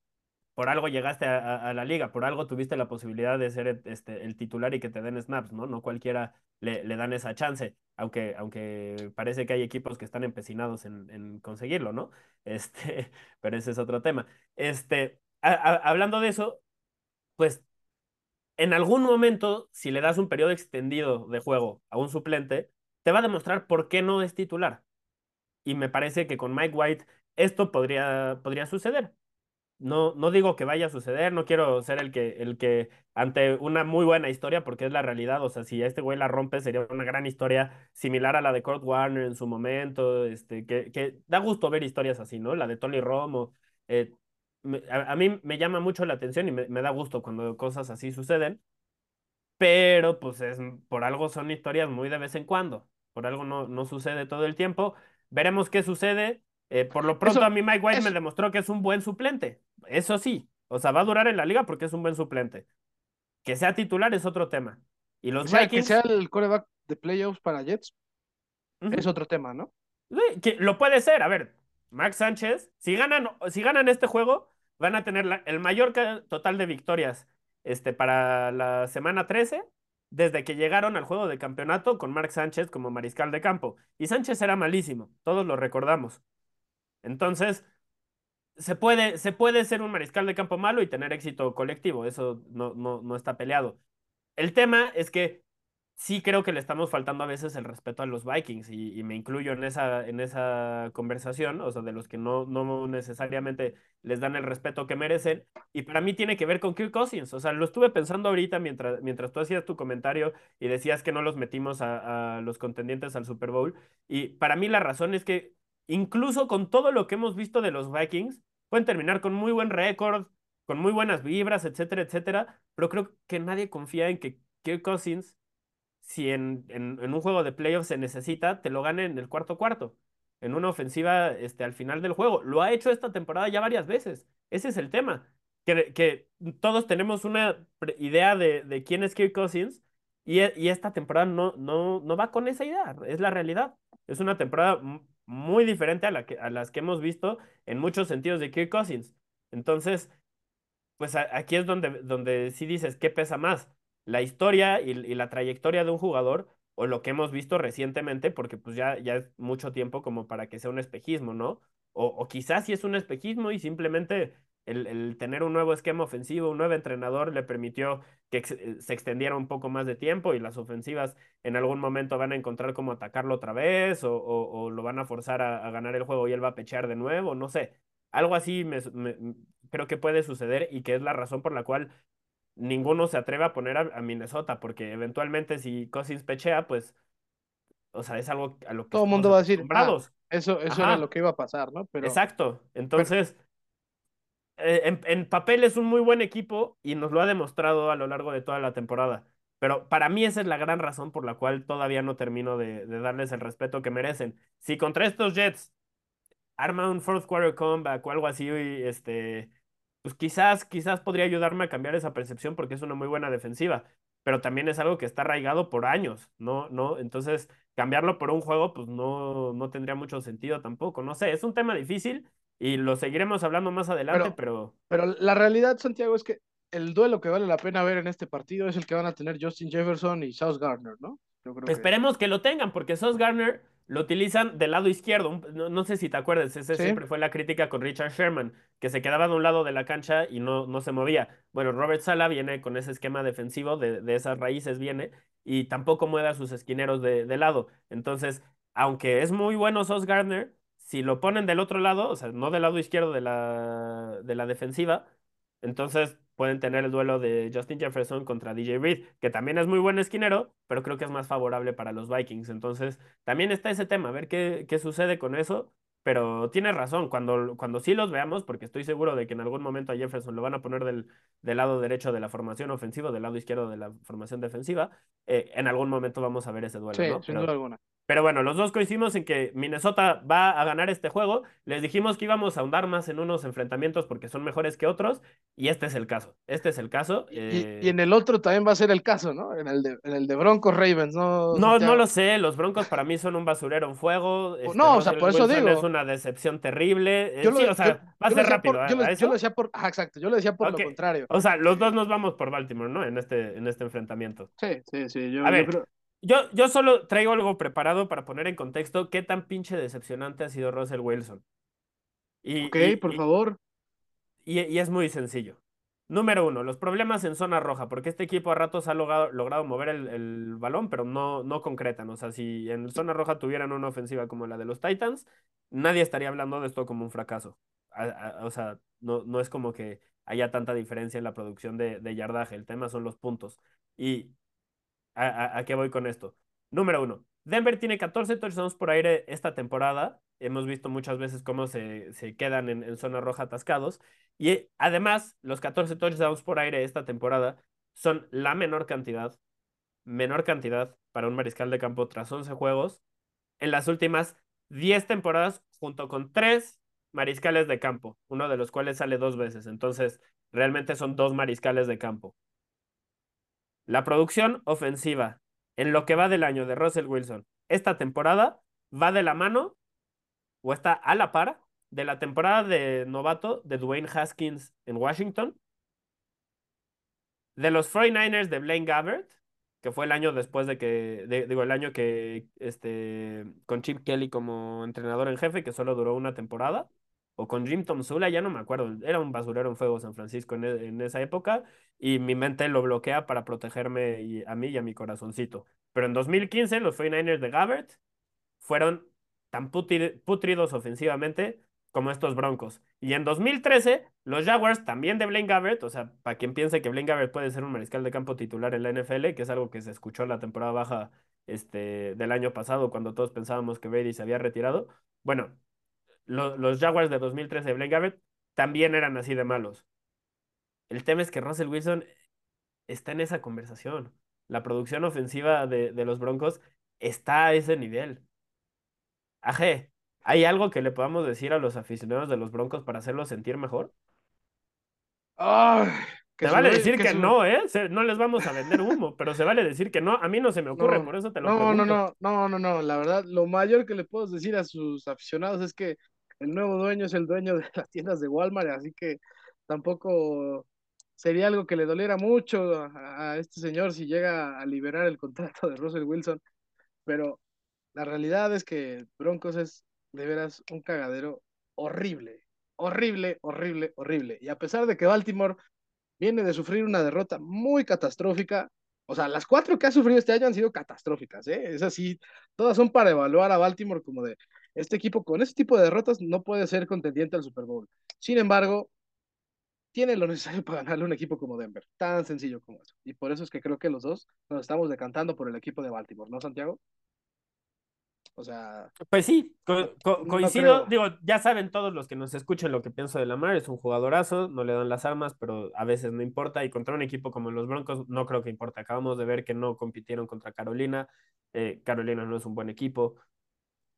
por algo llegaste a, la liga, por algo tuviste la posibilidad de ser este, el titular y que te den snaps, ¿no? No cualquiera le, le dan esa chance, aunque, aunque parece que hay equipos que están empecinados en, conseguirlo, ¿no? Este, pero ese es otro tema. Este, hablando de eso, pues en algún momento, si le das un periodo extendido de juego a un suplente, te va a demostrar por qué no es titular. Y me parece que con Mike White esto podría, podría suceder. No, no digo que vaya a suceder, no quiero ser el que, el que ante una muy buena historia, porque es la realidad, o sea, si a este güey la rompe sería una gran historia similar a la de Kurt Warner en su momento, este, que, que da gusto ver historias así, ¿no? La de Tony Romo. eh, a, a mí me llama mucho la atención y me, me da gusto cuando cosas así suceden, pero pues es, por algo son historias muy de vez en cuando, por algo no, no sucede todo el tiempo. Veremos qué sucede. Eh, por lo pronto Eso- a mí Mike White me demostró que es un buen suplente. Eso sí, o sea, va a durar en la liga porque es un buen suplente. Que sea titular es otro tema. Y los Que sea, que sea el coreback de playoffs para Jets es otro tema, ¿no? sí, que lo puede ser. A ver, Max Sánchez, si ganan, si ganan este juego, van a tener la- el mayor total de victorias este, para la semana 13 desde que llegaron al juego de campeonato con Mark Sánchez como mariscal de campo. Y Sánchez era malísimo, todos lo recordamos. Entonces, se puede, se puede ser un mariscal de campo malo y tener éxito colectivo, eso no, no, no está peleado. El tema es que sí creo que le estamos faltando a veces el respeto a los Vikings y, me incluyo en esa, en esa conversación, o sea, de los que no, no necesariamente les dan el respeto que merecen. Y para mí tiene que ver con Kirk Cousins, o sea, lo estuve pensando ahorita mientras, mientras tú hacías tu comentario y decías que no los metimos a los contendientes al Super Bowl. Y para mí la razón es que incluso con todo lo que hemos visto de los Vikings, pueden terminar con muy buen récord, con muy buenas vibras, etcétera, etcétera, pero creo que nadie confía en que Kirk Cousins si en, en, un juego de playoffs se necesita, te lo gane en el cuarto cuarto, en una ofensiva este, al final del juego. Lo ha hecho esta temporada ya varias veces. Ese es el tema. Que, que todos tenemos una idea de, de quién es Kirk Cousins y, y, esta temporada no, no, no va con esa idea. Es la realidad. Es una temporada muy diferente a, la que, a las que hemos visto en muchos sentidos de Kirk Cousins. Entonces, pues aquí es donde, donde sí dices, ¿qué pesa más? la historia y, y, la trayectoria de un jugador o lo que hemos visto recientemente, porque pues ya, ya es mucho tiempo como para que sea un espejismo, ¿no? O, o quizás sí es un espejismo y simplemente el, el, tener un nuevo esquema ofensivo, un nuevo entrenador le permitió que ex eh, se extendiera un poco más de tiempo y las ofensivas en algún momento van a encontrar cómo atacarlo otra vez o, o, o lo van a forzar a, a, ganar el juego y él va a pechear de nuevo, no sé. Algo así me, me, creo que puede suceder y que es la razón por la cual ninguno se atreve a poner a, a, Minnesota, porque eventualmente si Cousins pechea, pues, o sea, es algo a lo que todo el mundo va a decir, ah, eso, eso era lo que iba a pasar, ¿no? Pero, Exacto, entonces, pero... eh, en, papel es un muy buen equipo y nos lo ha demostrado a lo largo de toda la temporada, pero para mí esa es la gran razón por la cual todavía no termino de, de darles el respeto que merecen. Si contra estos Jets arma un fourth quarter comeback o algo así, este pues quizás, quizás podría ayudarme a cambiar esa percepción porque es una muy buena defensiva, pero también es algo que está arraigado por años, ¿no? ¿no? Entonces, cambiarlo por un juego, pues no, no tendría mucho sentido tampoco, no sé, es un tema difícil y lo seguiremos hablando más adelante, pero... Pero, pero la realidad, Santiago, es que el duelo que vale la pena ver en este partido es el que van a tener Justin Jefferson y South Gardner, ¿no? Yo creo Esperemos que... que lo tengan, porque South Gardner lo utilizan del lado izquierdo. No, no sé si te acuerdas, esa ¿Sí? siempre fue la crítica con Richard Sherman, que se quedaba de un lado de la cancha y no, no se movía. Bueno, Robert Sala viene con ese esquema defensivo, de, de esas raíces viene, y tampoco mueve a sus esquineros de, de, lado. Entonces, aunque es muy bueno Sos Gardner, si lo ponen del otro lado, o sea, no del lado izquierdo de la, de la defensiva, entonces pueden tener el duelo de Justin Jefferson contra DJ Reed, que también es muy buen esquinero, pero creo que es más favorable para los Vikings. Entonces, también está ese tema, a ver qué, qué sucede con eso. Pero tiene razón, cuando, cuando sí los veamos, porque estoy seguro de que en algún momento a Jefferson lo van a poner del, del lado derecho de la formación ofensiva, del lado izquierdo de la formación defensiva, eh, en algún momento vamos a ver ese duelo. Sí, ¿no? sin pero, duda alguna. Pero bueno, los dos coincidimos en que Minnesota va a ganar este juego. Les dijimos que íbamos a ahondar más en unos enfrentamientos porque son mejores que otros, y este es el caso. Este es el caso. Eh... Y, y, en el otro también va a ser el caso, ¿no? En el de, en el de Broncos Ravens, ¿no? No, no lo sé. Los Broncos para mí son un basurero en fuego. Este, no, o sea, por eso digo. Es una decepción terrible. Yo lo, sí, o sea, yo, va a ser rápido. Por, yo, lo, yo, lo, decía por. Exacto, yo lo decía por okay. lo contrario. O sea, los dos nos vamos por Baltimore, ¿no? En este, en este enfrentamiento. Sí, sí, sí. Yo, a ver, creo... Yo, yo solo traigo algo preparado para poner en contexto qué tan pinche decepcionante ha sido Russell Wilson. Y, ok, y, por y, favor. Y, y, es muy sencillo. Número uno, los problemas en zona roja, porque este equipo a ratos ha logrado, logrado mover el, el, balón, pero no, no concretan. O sea, si en zona roja tuvieran una ofensiva como la de los Titans, nadie estaría hablando de esto como un fracaso. A, a, o sea, no, no es como que haya tanta diferencia en la producción de, de yardaje. El tema son los puntos. Y ¿A, qué voy con esto? Número uno, Denver tiene 14 touchdowns por aire esta temporada. Hemos visto muchas veces cómo se, quedan en, en, zona roja atascados. Y además, los 14 touchdowns por aire esta temporada son la menor cantidad, menor cantidad para un mariscal de campo tras 11 juegos en las últimas 10 temporadas, junto con 3 mariscales de campo, uno de los cuales sale dos veces. Entonces, realmente son dos mariscales de campo. La producción ofensiva en lo que va del año de Russell Wilson esta temporada va de la mano o está a la par de la temporada de novato de Dwayne Haskins en Washington, de los 49ers de Blaine Gabbert que fue el año después de que, digo, el año que, este, con Chip Kelly como entrenador en jefe, que solo duró una temporada, o con Jim Tomsula, ya no me acuerdo, era un basurero en fuego San Francisco en, e, esa época, y mi mente lo bloquea para protegerme a mí y a mi corazoncito. Pero en 2015 los 49ers de Gabbert fueron tan putridos ofensivamente como estos Broncos. Y en 2013, los Jaguars también de Blaine Gabbert, o sea, para quien piense que Blaine Gabbert puede ser un mariscal de campo titular en la NFL, que es algo que se escuchó en la temporada baja este, del año pasado, cuando todos pensábamos que Brady se había retirado. Bueno, los Jaguars de 2013 de Blaine Gabbert también eran así de malos. El tema es que Russell Wilson está en esa conversación. La producción ofensiva de, de los Broncos está a ese nivel. Aje, ¿Hay algo que le podamos decir a los aficionados de los Broncos para hacerlos sentir mejor? Te vale decir que, no, ¿eh? no les vamos a vender humo, pero se vale decir que no. A mí no se me ocurre, por eso te lo no, pregunto. No, no, no, no, no. La verdad, lo mayor que le puedo decir a sus aficionados es que el nuevo dueño es el dueño de las tiendas de Walmart, así que tampoco sería algo que le doliera mucho a, este señor si llega a liberar el contrato de Russell Wilson. Pero la realidad es que Broncos es de veras un cagadero horrible, horrible, horrible, horrible. Y a pesar de que Baltimore viene de sufrir una derrota muy catastrófica, o sea, las cuatro que ha sufrido este año han sido catastróficas, ¿eh? Es así, todas son para evaluar a Baltimore como de, este equipo con ese tipo de derrotas no puede ser contendiente al Super Bowl. Sin embargo, tiene lo necesario para ganarle a un equipo como Denver, tan sencillo como eso. Y por eso es que creo que los dos nos estamos decantando por el equipo de Baltimore, ¿no, Santiago? O sea. Pues sí, coincido. digo, ya saben todos los que nos escuchan lo que pienso de Lamar. Es un jugadorazo, no le dan las armas, pero a veces no importa. Y contra un equipo como los Broncos, no creo que importa. Acabamos de ver que no compitieron contra Carolina. Eh, Carolina no es un buen equipo.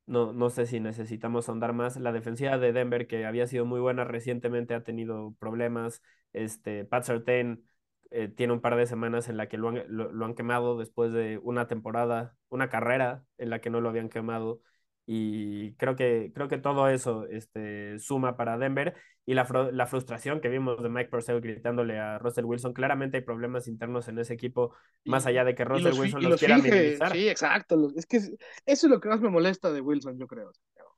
No, no sé si necesitamos ahondar más. La defensiva de Denver, que había sido muy buena recientemente, ha tenido problemas. Este, Pat Sartain eh, tiene un par de semanas en la que lo han, lo, han, quemado después de una temporada, una carrera en la que no lo habían quemado. Y creo que, creo que todo eso este, suma para Denver. Y la, la frustración que vimos de Mike Purcell gritándole a Russell Wilson, claramente hay problemas internos en ese equipo, más allá de que Russell Wilson los, quiera minimizar. Sí, exacto. Es que eso es lo que más me molesta de Wilson, yo creo.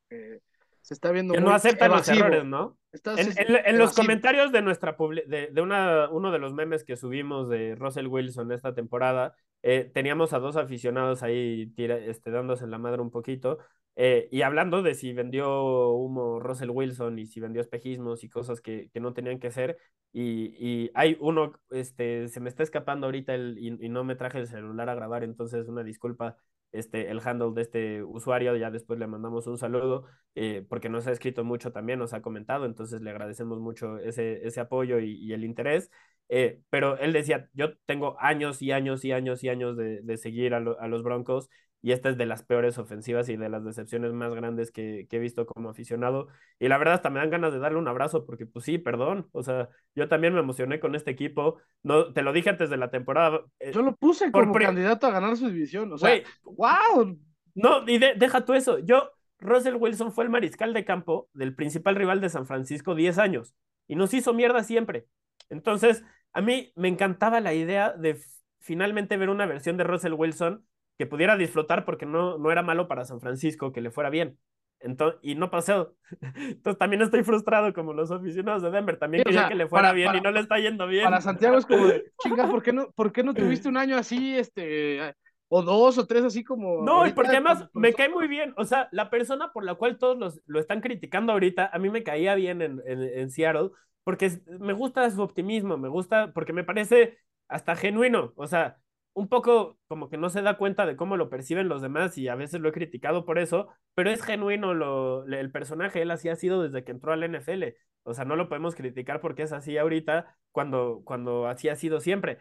Que se está viendo. Que no aceptan los errores, ¿no? en, los comentarios de nuestra de, de una, uno de los memes que subimos de Russell Wilson esta temporada, eh, teníamos a dos aficionados ahí este, dándose la madre un poquito. Eh, y hablando de si vendió humo Russell Wilson y si vendió espejismos y cosas que, que no tenían que ser. Y, y, hay uno, este, se me está escapando ahorita el, y, no me traje el celular a grabar, entonces una disculpa este, el handle de este usuario, ya después le mandamos un saludo, eh, porque nos ha escrito mucho también, nos ha comentado, entonces le agradecemos mucho ese, ese apoyo y, el interés. Eh, pero él decía, yo tengo años y años y años y años de, de seguir a, a, los Broncos y esta es de las peores ofensivas y de las decepciones más grandes que, que, he visto como aficionado. Y la verdad hasta me dan ganas de darle un abrazo porque pues sí, perdón, o sea, yo también me emocioné con este equipo, no, te lo dije antes de la temporada. Eh, yo lo puse como candidato a ganar su división, o sea, wow. No, y deja tú eso, yo, Russell Wilson fue el mariscal de campo del principal rival de San Francisco 10 años y nos hizo mierda siempre. Entonces, a mí me encantaba la idea de finalmente ver una versión de Russell Wilson que pudiera disfrutar porque no, no era malo para San Francisco, que le fuera bien. Entonces, y no pasó. Entonces también estoy frustrado como los aficionados de Denver. También quería que le fuera bien y no le está yendo bien. Para Santiago es como de, chinga, ¿por qué no, por qué no tuviste un año así, este, o dos o tres así como... No, y porque además me cae muy bien. O sea, la persona por la cual todos los, lo están criticando ahorita, a mí me caía bien en, en, en Seattle, porque me gusta su optimismo, me gusta, porque me parece hasta genuino. O sea, un poco como que no se da cuenta de cómo lo perciben los demás y a veces lo he criticado por eso, pero es genuino lo, el personaje, él así ha sido desde que entró al NFL. O sea, no lo podemos criticar porque es así ahorita cuando, cuando así ha sido siempre.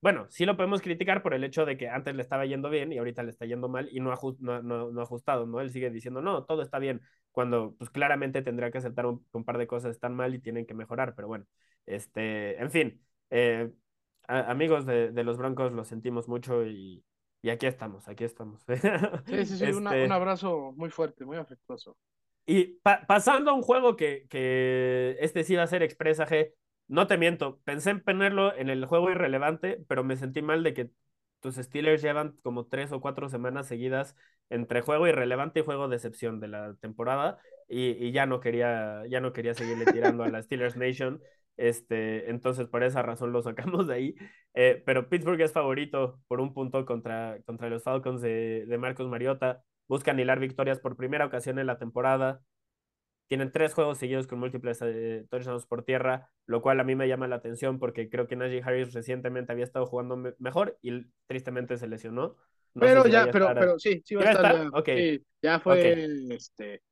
Bueno, sí lo podemos criticar por el hecho de que antes le estaba yendo bien y ahorita le está yendo mal y no ha, no, no, ajustado, ¿no? Él sigue diciendo, no, todo está bien, cuando pues claramente tendrá que aceptar un, un par de cosas están mal y tienen que mejorar, pero bueno, este, en fin, eh, amigos de, de, los Broncos, lo sentimos mucho y, y aquí estamos, aquí estamos. Sí, sí, sí, un este abrazo muy fuerte, muy afectuoso. Y pasando a un juego que, que este sí va a ser expresaje, no te miento, pensé en ponerlo en el juego irrelevante, pero me sentí mal de que tus Steelers llevan como tres o cuatro semanas seguidas entre juego irrelevante y juego de excepción de la temporada y, y ya no quería, ya no quería seguirle tirando a la Steelers Nation. Este, entonces, por esa razón lo sacamos de ahí. Eh, pero Pittsburgh es favorito por un punto contra, contra los Falcons de, de Marcos Mariota. Buscan hilar victorias por primera ocasión en la temporada. Tienen tres juegos seguidos con múltiples eh, touchdowns por tierra, lo cual a mí me llama la atención porque creo que Najee Harris recientemente había estado jugando me mejor y tristemente se lesionó. No pero si ya, pero, pero sí, sí va a estar. estar? Ya, okay. sí, ya fue, okay. este,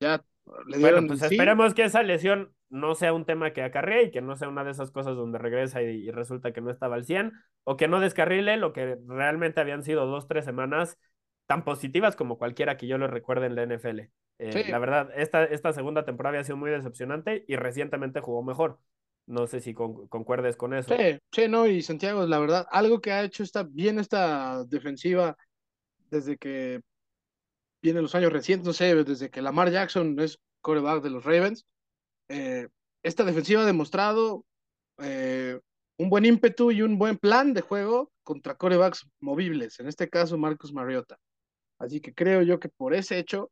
ya le dieron. Bueno, pues sí. esperemos que esa lesión no sea un tema que acarree y que no sea una de esas cosas donde regresa y, y resulta que no estaba al 100 o que no descarrile lo que realmente habían sido dos, tres semanas tan positivas como cualquiera que yo lo recuerde en la NFL. Eh, sí. La verdad, esta, esta segunda temporada había sido muy decepcionante y recientemente jugó mejor. No sé si con, concuerdes con eso. Sí, sí, no, y Santiago, la verdad, algo que ha hecho está bien esta defensiva desde que vienen los años recientes, no sé, desde que Lamar Jackson es coreback de los Ravens, eh, esta defensiva ha demostrado eh, un buen ímpetu y un buen plan de juego contra corebacks movibles, en este caso Marcus Mariota. Así que creo yo que por ese hecho,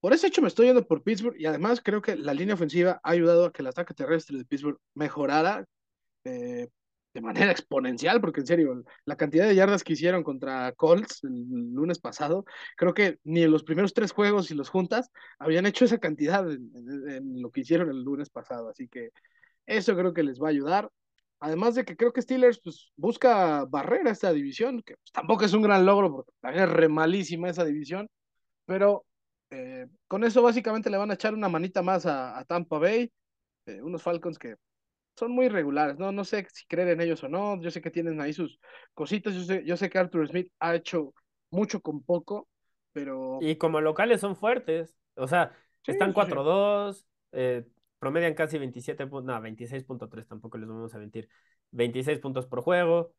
por ese hecho me estoy yendo por Pittsburgh y además creo que la línea ofensiva ha ayudado a que el ataque terrestre de Pittsburgh mejorara eh, de manera exponencial, porque en serio, la cantidad de yardas que hicieron contra Colts el lunes pasado, creo que ni en los primeros tres juegos, si los juntas, habían hecho esa cantidad en, en lo que hicieron el lunes pasado. Así que eso creo que les va a ayudar. Además de que creo que Steelers pues, busca barrer a esta división, que pues, tampoco es un gran logro porque también es re malísima esa división, pero eh, con eso básicamente le van a echar una manita más a, a Tampa Bay, eh, unos Falcons que son muy regulares, ¿no? No sé si creer en ellos o no, yo sé que tienen ahí sus cositas, yo sé, yo sé que Arthur Smith ha hecho mucho con poco, pero... Y como locales son fuertes, o sea, sí, están 4-2, sí. eh, promedian casi 27 puntos, no, 26.3, tampoco les vamos a mentir, 26 puntos por juego.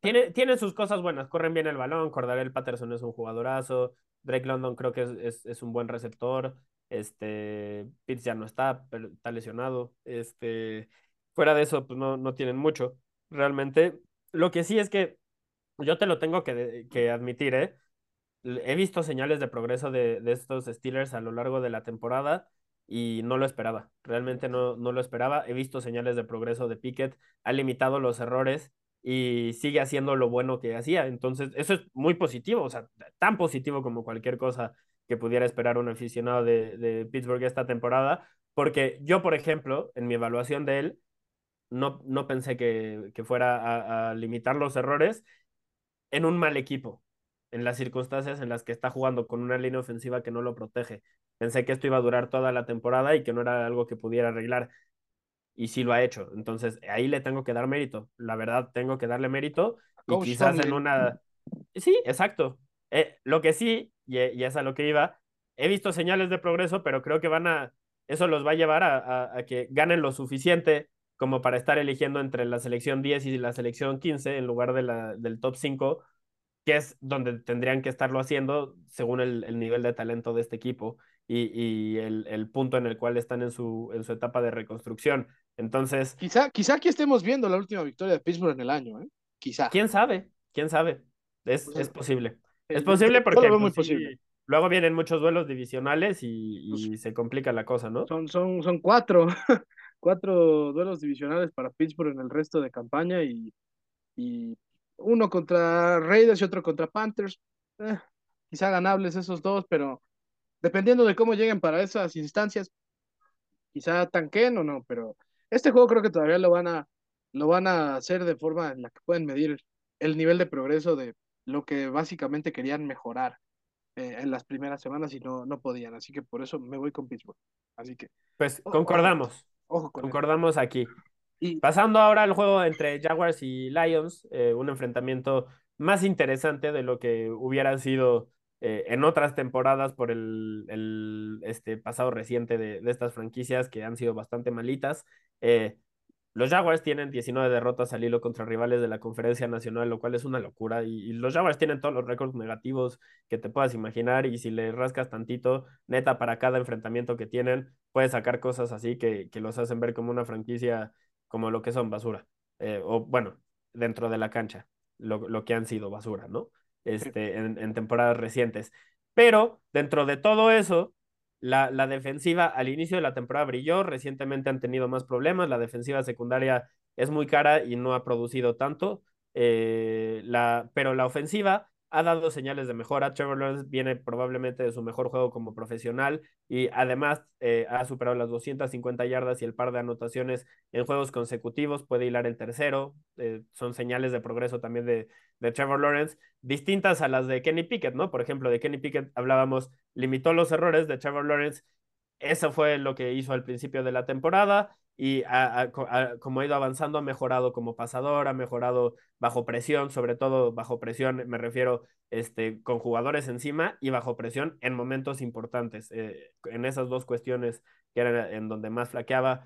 Tiene, tiene sus cosas buenas, corren bien el balón, Cordarel Patterson es un jugadorazo, Drake London creo que es, es, es un buen receptor, este, Pitts ya no está, pero está lesionado, este, fuera de eso, pues no, no tienen mucho, realmente. Lo que sí es que yo te lo tengo que, que admitir, ¿eh? He visto señales de progreso de, de estos Steelers a lo largo de la temporada y no lo esperaba. Realmente no, no lo esperaba. He visto señales de progreso de Pickett, ha limitado los errores y sigue haciendo lo bueno que hacía. Entonces, eso es muy positivo, o sea, tan positivo como cualquier cosa que pudiera esperar un aficionado de, de Pittsburgh esta temporada, porque yo, por ejemplo, en mi evaluación de él, no, no pensé que, que fuera a, a limitar los errores en un mal equipo en las circunstancias en las que está jugando con una línea ofensiva que no lo protege. Pensé que esto iba a durar toda la temporada y que no era algo que pudiera arreglar. Y sí lo ha hecho. Entonces, ahí le tengo que dar mérito. La verdad, tengo que darle mérito. Y quizás en una... Sí, exacto. Eh, lo que sí, y, y, es a lo que iba, he visto señales de progreso, pero creo que van a... Eso los va a llevar a, a, a que ganen lo suficiente como para estar eligiendo entre la selección 10 y la selección 15 en lugar de la, del top 5 que es donde tendrían que estarlo haciendo según el, el nivel de talento de este equipo y, y el, el, punto en el cual están en su, en su etapa de reconstrucción. Entonces... Quizá, quizá aquí estemos viendo la última victoria de Pittsburgh en el año, ¿eh? Quizá. ¿Quién sabe? ¿Quién sabe? Es, pues, es posible. Es posible porque muy pues, posible. Sí, luego vienen muchos duelos divisionales y, y pues, se complica la cosa, ¿no? Son, son, son cuatro, cuatro duelos divisionales para Pittsburgh en el resto de campaña y, y uno contra Raiders y otro contra Panthers. Eh, quizá ganables esos dos, pero dependiendo de cómo lleguen para esas instancias, quizá tanquen o no, pero este juego creo que todavía lo van a lo van a hacer de forma en la que pueden medir el nivel de progreso de lo que básicamente querían mejorar eh, en las primeras semanas y no, no podían, así que por eso me voy con Pittsburgh. Así que pues concordamos. Ojo, ojo concordamos aquí. Y... Pasando ahora al juego entre Jaguars y Lions, eh, un enfrentamiento más interesante de lo que hubiera sido eh, en otras temporadas por el, el este pasado reciente de, de, estas franquicias que han sido bastante malitas. Eh, los Jaguars tienen 19 derrotas al hilo contra rivales de la conferencia nacional, lo cual es una locura. Y, los Jaguars tienen todos los récords negativos que te puedas imaginar. Y si le rascas tantito, neta, para cada enfrentamiento que tienen, puedes sacar cosas así que, que los hacen ver como una franquicia como lo que son basura, eh, o bueno, dentro de la cancha. lo, lo que han sido basura, ¿no? Este, en, en temporadas recientes. Pero dentro de todo eso, la, la, defensiva al inicio de la temporada brilló, recientemente han tenido más problemas, la defensiva secundaria es muy cara y no ha producido tanto, eh, la, pero la ofensiva ha dado señales de mejora. Trevor Lawrence viene probablemente de su mejor juego como profesional y además eh, ha superado las 250 yardas y el par de anotaciones en juegos consecutivos. Puede hilar el tercero. Eh, son señales de progreso también de, de Trevor Lawrence, distintas a las de Kenny Pickett, ¿no? Por ejemplo, de Kenny Pickett hablábamos, limitó los errores de Trevor Lawrence. Eso fue lo que hizo al principio de la temporada y a, a, a, como ha ido avanzando, ha mejorado como pasador, ha mejorado bajo presión, sobre todo bajo presión, me refiero este, con jugadores encima y bajo presión en momentos importantes. Eh, en esas dos cuestiones que eran en donde más flaqueaba,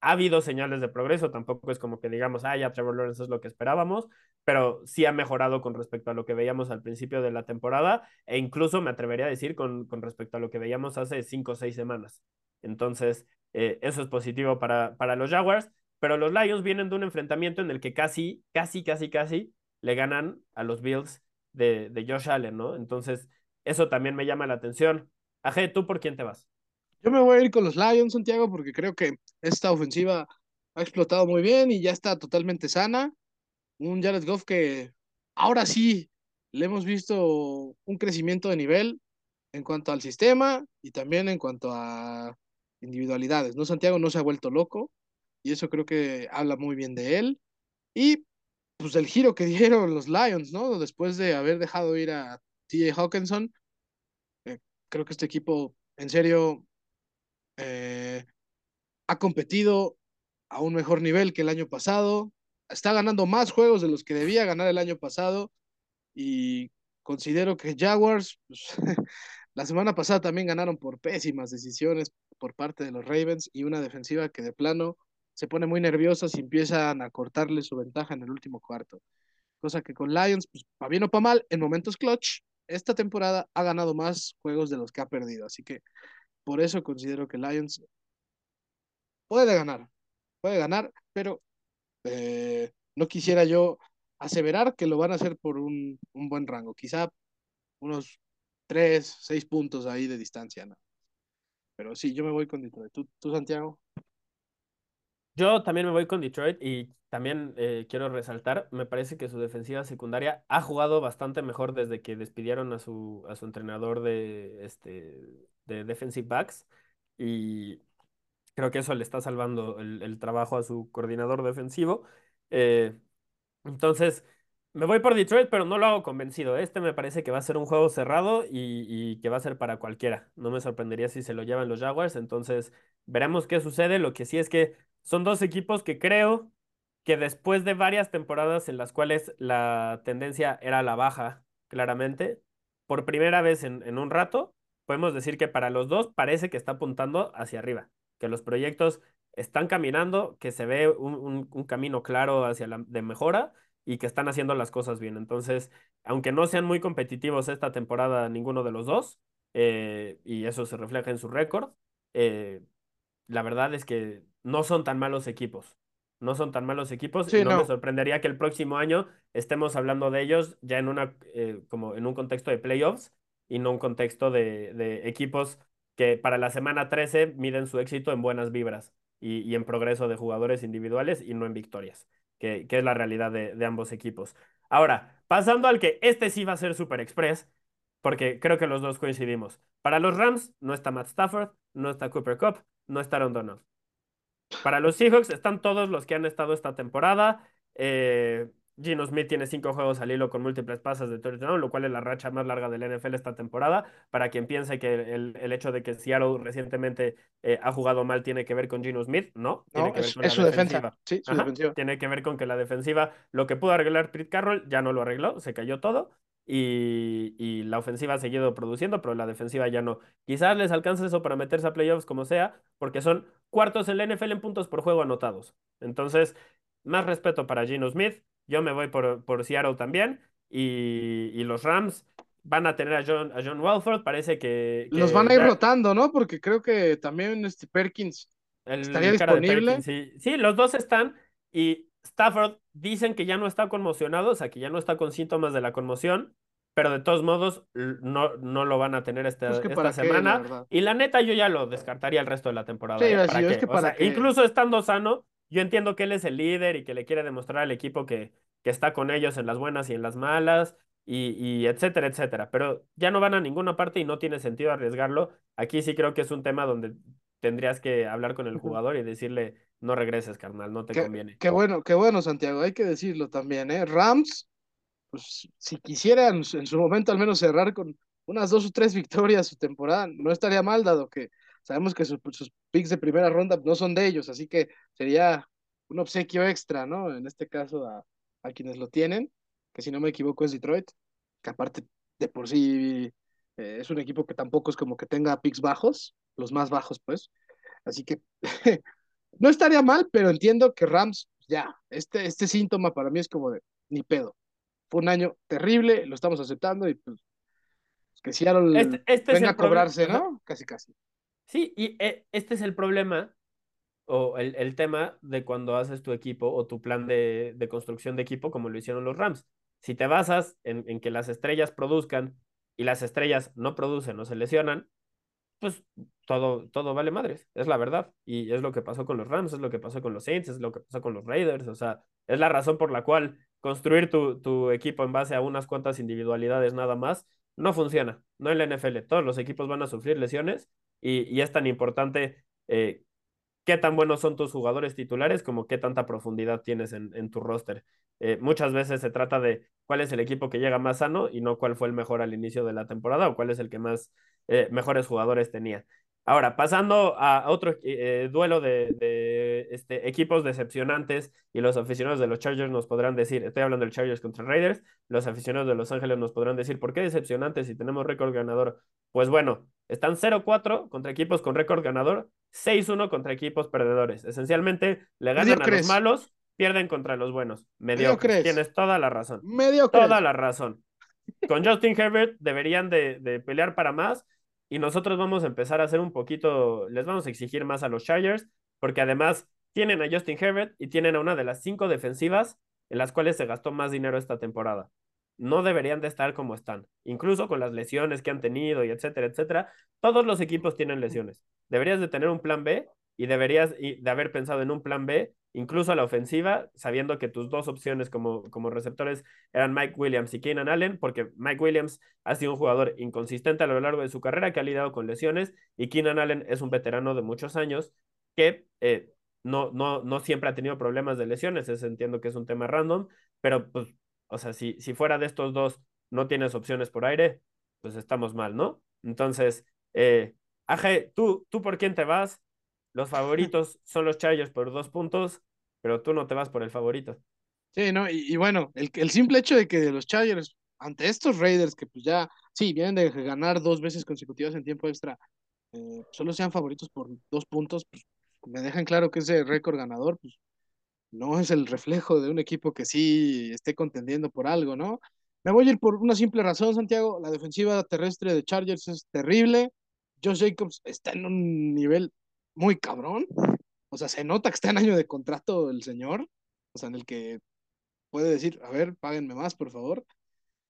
ha habido señales de progreso, tampoco es como que digamos, ah, ya Trevor Lawrence es lo que esperábamos, pero sí ha mejorado con respecto a lo que veíamos al principio de la temporada e incluso me atrevería a decir con, con respecto a lo que veíamos hace cinco o seis semanas. Entonces, eh, eso es positivo para, para los Jaguars, pero los Lions vienen de un enfrentamiento en el que casi, casi, casi, casi le ganan a los Bills de, de Josh Allen, ¿no? Entonces, eso también me llama la atención. Aje, ¿tú por quién te vas? Yo me voy a ir con los Lions, Santiago, porque creo que esta ofensiva ha explotado muy bien y ya está totalmente sana. Un Jared Goff que ahora sí le hemos visto un crecimiento de nivel en cuanto al sistema y también en cuanto a individualidades, ¿no? Santiago no se ha vuelto loco y eso creo que habla muy bien de él. Y pues el giro que dieron los Lions, ¿no? Después de haber dejado ir a TJ Hawkinson, eh, creo que este equipo, en serio, eh, ha competido a un mejor nivel que el año pasado, está ganando más juegos de los que debía ganar el año pasado y considero que Jaguars, pues, la semana pasada también ganaron por pésimas decisiones por parte de los Ravens y una defensiva que de plano se pone muy nerviosa si empiezan a cortarle su ventaja en el último cuarto. Cosa que con Lions, pues, para bien o para mal, en momentos clutch, esta temporada ha ganado más juegos de los que ha perdido. Así que por eso considero que Lions puede ganar, puede ganar, pero eh, no quisiera yo aseverar que lo van a hacer por un, un buen rango. Quizá unos 3, 6 puntos ahí de distancia. ¿no? Pero sí, yo me voy con Detroit. ¿Tú, tú Santiago? Yo también me voy con Detroit y también eh, quiero resaltar, me parece que su defensiva secundaria ha jugado bastante mejor desde que despidieron a su, a su entrenador de, este, de defensive backs y creo que eso le está salvando el, el trabajo a su coordinador defensivo. Eh, entonces, me voy por Detroit, pero no lo hago convencido. Este me parece que va a ser un juego cerrado y, que va a ser para cualquiera. No me sorprendería si se lo llevan los Jaguars. Entonces, veremos qué sucede. Lo que sí es que son dos equipos que creo que después de varias temporadas en las cuales la tendencia era la baja, claramente, por primera vez en, un rato, podemos decir que para los dos parece que está apuntando hacia arriba, que los proyectos están caminando, que se ve un, un, un camino claro hacia la de mejora y que están haciendo las cosas bien. Entonces, aunque no sean muy competitivos esta temporada ninguno de los dos, eh, y eso se refleja en su récord, eh, la verdad es que no son tan malos equipos. No son tan malos equipos sí, y no, no, me sorprendería que el próximo año estemos hablando de ellos ya en una eh, como en un contexto de playoffs y no un contexto de, de, equipos que para la semana 13 miden su éxito en buenas vibras y, y en progreso de jugadores individuales y no en victorias que, que es la realidad de, de, ambos equipos. Ahora, pasando al que este sí va a ser Super Express, porque creo que los dos coincidimos. Para los Rams no está Matt Stafford, no está Cooper Cup, no está Aaron Donald. Para los Seahawks están todos los que han estado esta temporada. Eh, Gino Smith tiene cinco juegos al hilo con múltiples pasas de touchdown, lo cual es la racha más larga del NFL esta temporada. Para quien piense que el, el hecho de que Seattle recientemente eh, ha jugado mal tiene que ver con Gino Smith, no. Tiene no, que es, ver con es su defensiva. defensa. Sí, su Ajá. defensiva. Tiene que ver con que la defensiva, lo que pudo arreglar Pete Carroll, ya no lo arregló, se cayó todo. Y, y, la ofensiva ha seguido produciendo, pero la defensiva ya no. Quizás les alcance eso para meterse a playoffs como sea, porque son cuartos en la NFL en puntos por juego anotados. Entonces, más respeto para Gino Smith. Yo me voy por, por Seattle también. Y, y, los Rams van a tener a John, a John Walford. Parece que, que, Los van a ir rotando, ¿no? Porque creo que también este Perkins el estaría disponible. Perkins, sí. sí, los dos están. Y Stafford dicen que ya no está conmocionado, o sea, que ya no está con síntomas de la conmoción, pero de todos modos no, no lo van a tener esta, que esta para qué, la semana. y la neta, yo ya lo descartaría el resto de la temporada. Sí, ¿eh? iba a ¿Para decir, es que O para sea, incluso estando sano, yo entiendo que él es el líder y que le quiere demostrar al equipo que, que está con ellos en las buenas y en las malas, y, y etcétera, etcétera. Pero ya no van a ninguna parte y no tiene sentido arriesgarlo. Aquí sí creo que es un tema donde tendrías que hablar con el jugador y decirle, no regreses, carnal, no te Qué, conviene. qué bueno, qué bueno, Santiago, hay que decirlo también, ¿eh? Rams, pues si quisieran en su momento al menos cerrar con unas dos o tres victorias su temporada, no estaría mal, dado que sabemos que sus, sus picks de primera ronda no son de ellos, así que sería un obsequio extra, ¿no? En este caso a, a quienes lo tienen, que si no me equivoco es Detroit, que aparte de por sí eh, es un equipo que tampoco es como que tenga picks bajos, los más bajos, pues. Así que no estaría mal, pero entiendo que Rams, ya, este, este síntoma para mí es como de ni pedo. Fue un año terrible, lo estamos aceptando y pues que Seattle Este, este es venga a cobrarse, problema. ¿no? Casi, casi. Sí, y eh, este es el problema o el, el tema de cuando haces tu equipo o tu plan de, de construcción de equipo como lo hicieron los Rams. Si te basas en, en que las estrellas produzcan y las estrellas no producen o se lesionan, pues todo, todo vale madres, es la verdad. Y es lo que pasó con los Rams, es lo que pasó con los Saints, es lo que pasó con los Raiders. O sea, es la razón por la cual construir tu, tu equipo en base a unas cuantas individualidades nada más no funciona. No en la NFL. Todos los equipos van a sufrir lesiones y, y es tan importante eh, qué tan buenos son tus jugadores titulares como qué tanta profundidad tienes en, en tu roster. Eh, muchas veces se trata de cuál es el equipo que llega más sano y no cuál fue el mejor al inicio de la temporada o cuál es el que más eh, mejores jugadores tenía. Ahora, pasando a otro duelo de este, equipos decepcionantes y los aficionados de los Chargers nos podrán decir, estoy hablando del Chargers contra Raiders, los aficionados de Los Ángeles nos podrán decir, ¿por qué decepcionantes si tenemos récord ganador? Pues bueno, están 0-4 contra equipos con récord ganador, 6-1 contra equipos perdedores. Esencialmente le ganan a los malos, pierden contra los buenos. Mediocres. Mediocres. Tienes toda la razón. Mediocres. Toda la razón. Con Justin Herbert deberían de, de pelear para más y nosotros vamos a empezar a hacer un poquito, les vamos a exigir más a los Chargers, porque además tienen a Justin Herbert y tienen a una de las cinco defensivas en las cuales se gastó más dinero esta temporada. No deberían de estar como están, incluso con las lesiones que han tenido y etcétera, etcétera. Todos los equipos tienen lesiones. Deberías de tener un plan B y deberías de haber pensado en un plan B, incluso a la ofensiva, sabiendo que tus dos opciones como, como receptores eran Mike Williams y Keenan Allen, porque Mike Williams ha sido un jugador inconsistente a lo largo de su carrera, que ha lidiado con lesiones, y Keenan Allen es un veterano de muchos años que eh, no, no, no siempre ha tenido problemas de lesiones, es, entiendo que es un tema random, pero pues, o sea, si, si fuera de estos dos no tienes opciones por aire, pues estamos mal, ¿no? Entonces, eh, Aje, ¿tú, ¿tú por quién te vas? Los favoritos son los Chargers por dos puntos, pero tú no te vas por el favorito. Sí, ¿no? Y, y bueno, el, el, simple hecho de que los Chargers, ante estos Raiders, que pues ya, sí, vienen de ganar dos veces consecutivas en tiempo extra, eh, solo sean favoritos por dos puntos, pues me dejan claro que ese récord ganador, pues no es el reflejo de un equipo que sí esté contendiendo por algo, ¿no? Me voy a ir por una simple razón, Santiago, la defensiva terrestre de Chargers es terrible, Josh Jacobs está en un nivel muy cabrón. O sea, se nota que está en año de contrato el señor. O sea, en el que puede decir, a ver, páguenme más, por favor.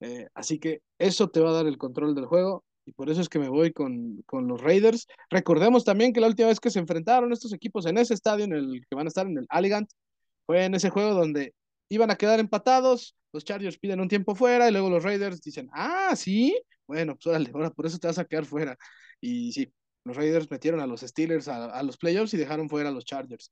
Eh, así que eso te va a dar el control del juego. Y por eso es que me voy con, con, los Raiders. Recordemos también que la última vez que se enfrentaron estos equipos en ese estadio, en el que van a estar en el Alligant, fue en ese juego donde iban a quedar empatados. Los Chargers piden un tiempo fuera y luego los Raiders dicen, ah, sí, bueno, pues órale, ahora por eso te vas a quedar fuera. Y sí, los Raiders metieron a los Steelers a, a, los playoffs y dejaron fuera a los Chargers.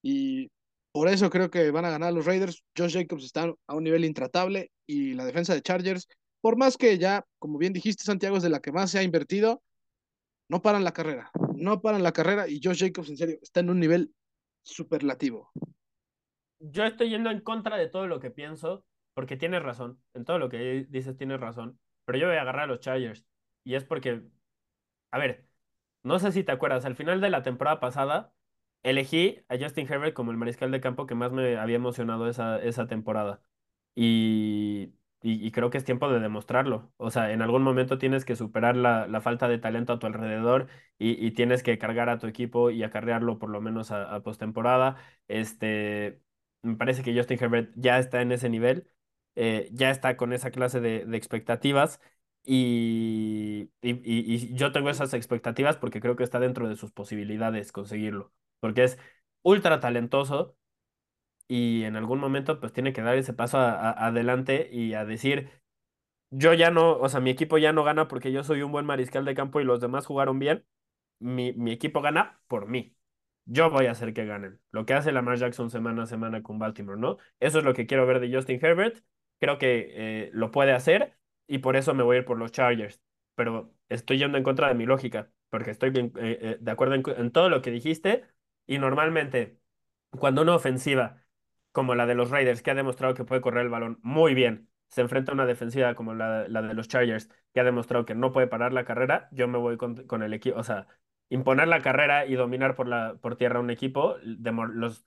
Y por eso creo que van a ganar los Raiders. Josh Jacobs está a un nivel intratable y la defensa de Chargers, por más que ya, como bien dijiste, Santiago es de la que más se ha invertido, no paran la carrera, no paran la carrera y Josh Jacobs, en serio, está en un nivel superlativo. Yo estoy yendo en contra de todo lo que pienso, porque tienes razón, en todo lo que dices tienes razón, pero yo voy a agarrar a los Chargers. Y es porque, a ver, no sé si te acuerdas, al final de la temporada pasada elegí a Justin Herbert como el mariscal de campo que más me había emocionado esa, esa temporada. Y, y, creo que es tiempo de demostrarlo. O sea, en algún momento tienes que superar la, la falta de talento a tu alrededor y, tienes que cargar a tu equipo y acarrearlo por lo menos a, a postemporada. Este, Me parece que Justin Herbert ya está en ese nivel, eh, ya está con esa clase de, expectativas y- y yo tengo esas expectativas porque creo que está dentro de sus posibilidades conseguirlo, porque es ultra talentoso y en algún momento pues tiene que dar ese paso a- a- adelante y a decir, yo ya no, o sea, mi equipo ya no gana porque yo soy un buen mariscal de campo y los demás jugaron bien mi, mi equipo gana por mí. Yo voy a hacer que ganen. Lo que hace Lamar Jackson semana a semana con Baltimore, ¿no? Eso es lo que quiero ver de Justin Herbert. Creo que eh, lo puede hacer y por eso me voy a ir por los Chargers. Pero estoy yendo en contra de mi lógica, porque estoy eh, eh, de acuerdo en, en todo lo que dijiste y normalmente cuando una ofensiva como la de los Raiders, que ha demostrado que puede correr el balón muy bien, se enfrenta a una defensiva como la, la de los Chargers, que ha demostrado que no puede parar la carrera, yo me voy con, con el equipo, o sea, imponer la carrera y dominar por, la, por tierra un equipo, los,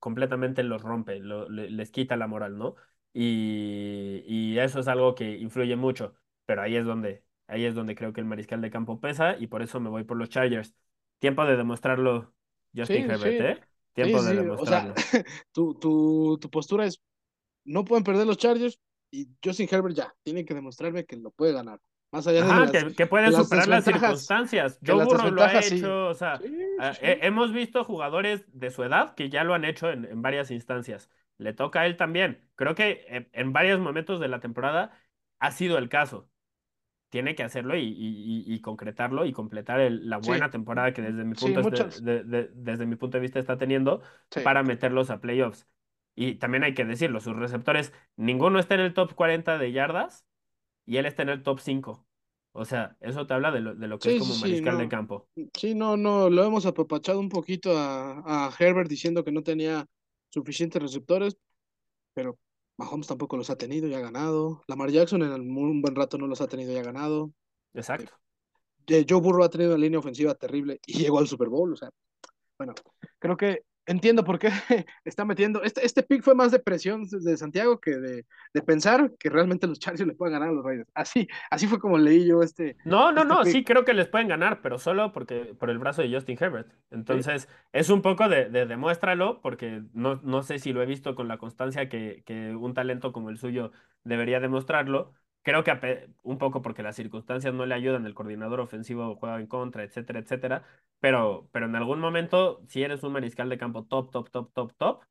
completamente los rompe, lo- les quita la moral, ¿no? Y, y eso es algo que influye mucho, pero ahí es donde, ahí es donde creo que el mariscal de campo pesa y por eso me voy por los Chargers. Tiempo de demostrarlo, Justin Sí, Herbert, sí, ¿eh? Sí, Tiempo de sí. O sea, tu, tu, tu postura es, no pueden perder los Chargers y Justin Herbert ya, tiene que demostrarme que lo puede ganar. Más allá de las, que, que de pueden las superar las circunstancias. Joe Burrow lo ha sí. hecho, o sea, Sí, sí, he- sí. hemos visto jugadores de su edad que ya lo han hecho en, en varias instancias. Le toca a él también. Creo que en, en varios momentos de la temporada ha sido el caso. Tiene que hacerlo y, y- y- y concretarlo y completar el- la Sí, buena temporada que desde mi punto, de- de- desde mi punto de vista está teniendo Sí, para meterlos a playoffs. Y también hay que decirlo, sus receptores, ninguno está en el top 40 de yardas y él está en el top 5. O sea, eso te habla de lo, de lo que es como mariscal de campo. Sí, no, no, lo hemos apapachado un poquito a, a Herbert diciendo que no tenía suficientes receptores, pero Mahomes tampoco los ha tenido y ha ganado. Lamar Jackson en un buen rato no los ha tenido y ha ganado. Eh, Exacto. eh, Joe Burrow ha tenido una línea ofensiva terrible y llegó al Super Bowl. O sea, bueno, creo que entiendo por qué está metiendo. Este, este pick fue más de presión de Santiago que de, de pensar que realmente los Chargers le pueden ganar a los Raiders. Así, así fue como leí yo este, No, no, este no, sí creo que les pueden ganar, pero solo porque por el brazo de Justin Herbert. ¿sí? Entonces, es un poco de, de demuéstralo, porque no, no sé si lo he visto con la constancia que, que un talento como el suyo debería demostrarlo. Creo que un poco porque las circunstancias no le ayudan, el coordinador ofensivo juega en contra, etcétera, etcétera. Pero, pero en algún momento, si eres un mariscal de campo top, top, top, top, top,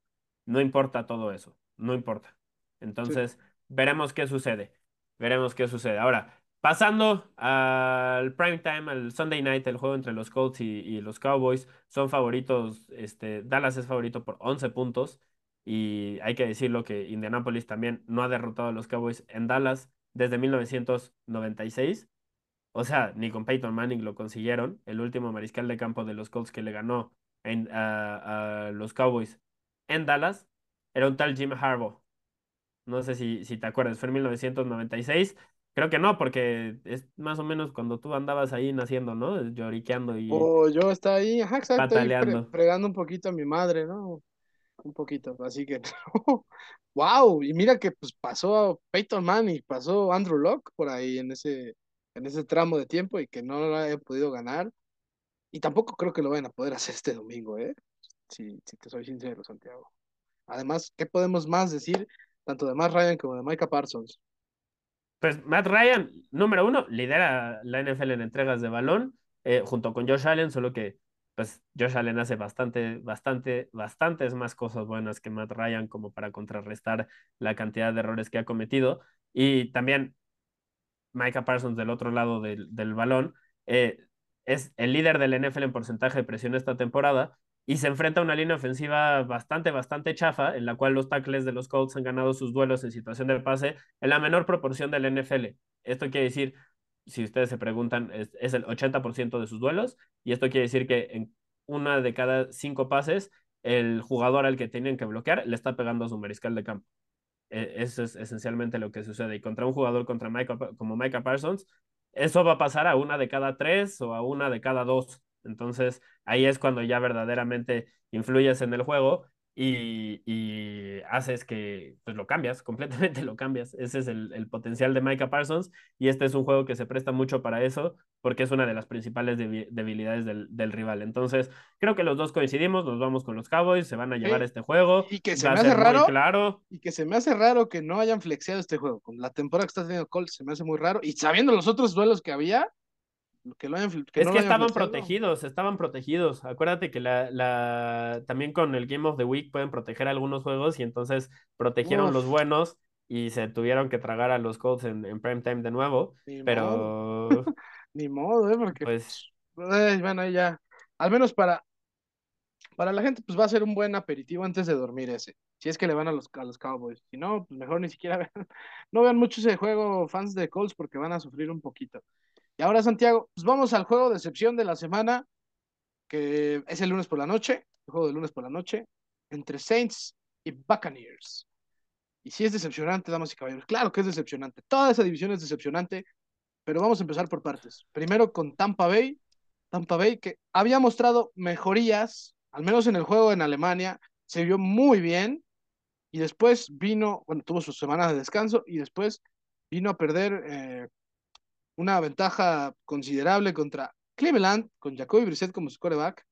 no importa todo eso, no importa. Sí. Entonces, veremos qué sucede. Veremos qué sucede. Ahora. Pasando al prime time, al Sunday night, el juego entre los Colts y, y los Cowboys, son favoritos, este, Dallas es favorito por 11 puntos y hay que decirlo que Indianapolis también no ha derrotado a los Cowboys en Dallas desde 1996, o sea, ni con Peyton Manning lo consiguieron, el último mariscal de campo de los Colts que le ganó en- a, a los Cowboys en Dallas era un tal Jim Harbaugh. No sé si, si te acuerdas, fue en 1996. Creo que no, porque es más o menos cuando tú andabas ahí naciendo, ¿no? Lloriqueando y O yo está ahí, ajá, exacto, ahí fre- pataleando. fregando un poquito a mi madre, ¿no? Un poquito, así que, wow, y mira que pues pasó Peyton Manning, pasó Andrew Luck por ahí en ese, en ese tramo de tiempo y que no lo haya podido ganar. Y tampoco creo que lo vayan a poder hacer este domingo, ¿eh? Si, si te soy sincero, Santiago. Además, ¿qué podemos más decir tanto de Matt Ryan como de Micah Parsons? Pues Matt Ryan, número uno, lidera la NFL en entregas de balón, eh, junto con Josh Allen, solo que pues Josh Allen hace bastante, bastante, bastantes más cosas buenas que Matt Ryan como para contrarrestar la cantidad de errores que ha cometido. Y también Micah Parsons del otro lado del, del balón, eh, es el líder del NFL en porcentaje de presión esta temporada y se enfrenta a una línea ofensiva bastante, bastante chafa, en la cual los tackles de los Colts han ganado sus duelos en situación de pase en la menor proporción del NFL. Esto quiere decir, si ustedes se preguntan, es, el 80% de sus duelos y esto quiere decir que en una de cada cinco pases, el jugador al que tienen que bloquear le está pegando a su mariscal de campo. Eh, Eso es esencialmente lo que sucede. Y contra un jugador contra Micah, como Micah Parsons, eso va a pasar a una de cada tres o a una de cada dos. Entonces, ahí es cuando ya verdaderamente influyes en el juego. Y, y, haces que pues lo cambias, completamente lo cambias. Ese es el, el, potencial de Micah Parsons y este es un juego que se presta mucho para eso porque es una de las principales debilidades del, del, rival. Entonces, creo que los dos coincidimos, nos vamos con los Cowboys, se van a llevar este juego. Y que se me hace raro, claro. y que se me hace raro que no hayan flexeado este juego. Con la temporada que está teniendo Colts se me hace muy raro y sabiendo los otros duelos que había, que lo es que estaban protegidos, estaban protegidos. Acuérdate que la, la, también con el Game of the Week pueden proteger algunos juegos y entonces protegieron los buenos y se tuvieron que tragar a los Colts en, en prime time de nuevo. pero. Ni modo, ¿eh? Porque. Pues. Bueno, ya. Al menos para. Para la gente, pues va a ser un buen aperitivo antes de dormir ese. Si es que le van a los, a los Cowboys. Si no, pues mejor ni siquiera vean. No vean mucho ese juego, fans de Colts, porque van a sufrir un poquito. Y ahora, Santiago, pues vamos al juego de excepción de la semana, que es el lunes por la noche, el juego del lunes por la noche, entre Saints y Buccaneers. Y si es decepcionante, damas y caballeros, claro que es decepcionante. Toda esa división es decepcionante, pero vamos a empezar por partes. Primero con Tampa Bay, Tampa Bay que había mostrado mejorías, al menos en el juego en Alemania, se vio muy bien, y después vino, bueno, tuvo sus semanas de descanso, y después vino a perder eh, una ventaja considerable contra Cleveland, con Jacoby Brissett como su quarterback.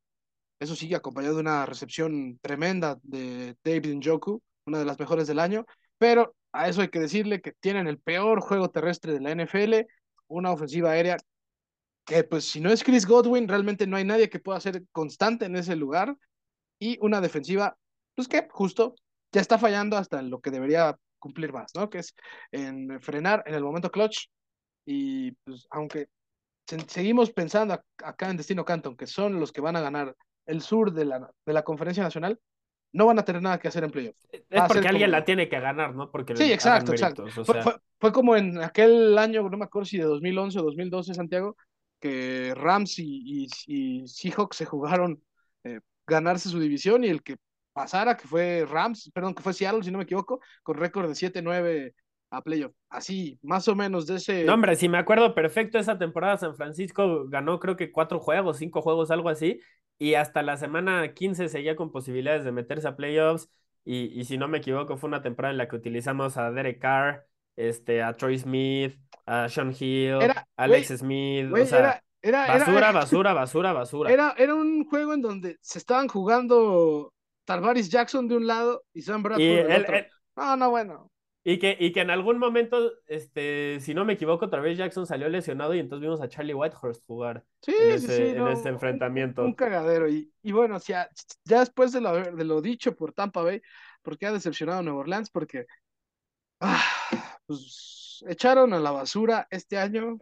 Eso sí, acompañado de una recepción tremenda de David Njoku, una de las mejores del año. Pero a eso hay que decirle que tienen el peor juego terrestre de la NFL, una ofensiva aérea que, pues, si no es Chris Godwin, realmente no hay nadie que pueda ser constante en ese lugar. Y una defensiva, pues que justo ya está fallando hasta lo que debería cumplir más, ¿no? Que es en frenar en el momento clutch y pues aunque seguimos pensando acá en Destino Canton que son los que van a ganar el sur de la, de la conferencia nacional, no van a tener nada que hacer en playoff. Es porque alguien la tiene que ganar, ¿no? Porque sí, exacto, exacto. fue, como en aquel año, no me acuerdo si de 2011 o 2012, Santiago, que Rams y, y, Seahawks se jugaron eh, ganarse su división y el que pasara, que fue Rams, perdón, que fue Seattle, si no me equivoco, con récord de 7-9 a playoff. Así, más o menos de ese. No, hombre, si me acuerdo perfecto, esa temporada San Francisco ganó creo que cuatro juegos, cinco juegos, algo así, y hasta la semana 15 seguía con posibilidades de meterse a playoffs. Y, y si no me equivoco, fue una temporada en la que utilizamos a Derek Carr, este, a Troy Smith, a Sean Hill, Alex Smith. o sea, era, basura, basura, basura, basura. Era, era un juego en donde se estaban jugando Tarvaris Jackson de un lado y Sam Bradford del otro. no, no, bueno. Y que, y que en algún momento, este, si no me equivoco, otra vez Jackson salió lesionado y entonces vimos a Charlie Whitehurst jugar sí, en, ese, en ese enfrentamiento. Un, cagadero. Y, y bueno, ya, ya después de lo, de lo dicho por Tampa Bay, porque ha decepcionado a Nueva Orleans? Porque ah, pues, echaron a la basura este año,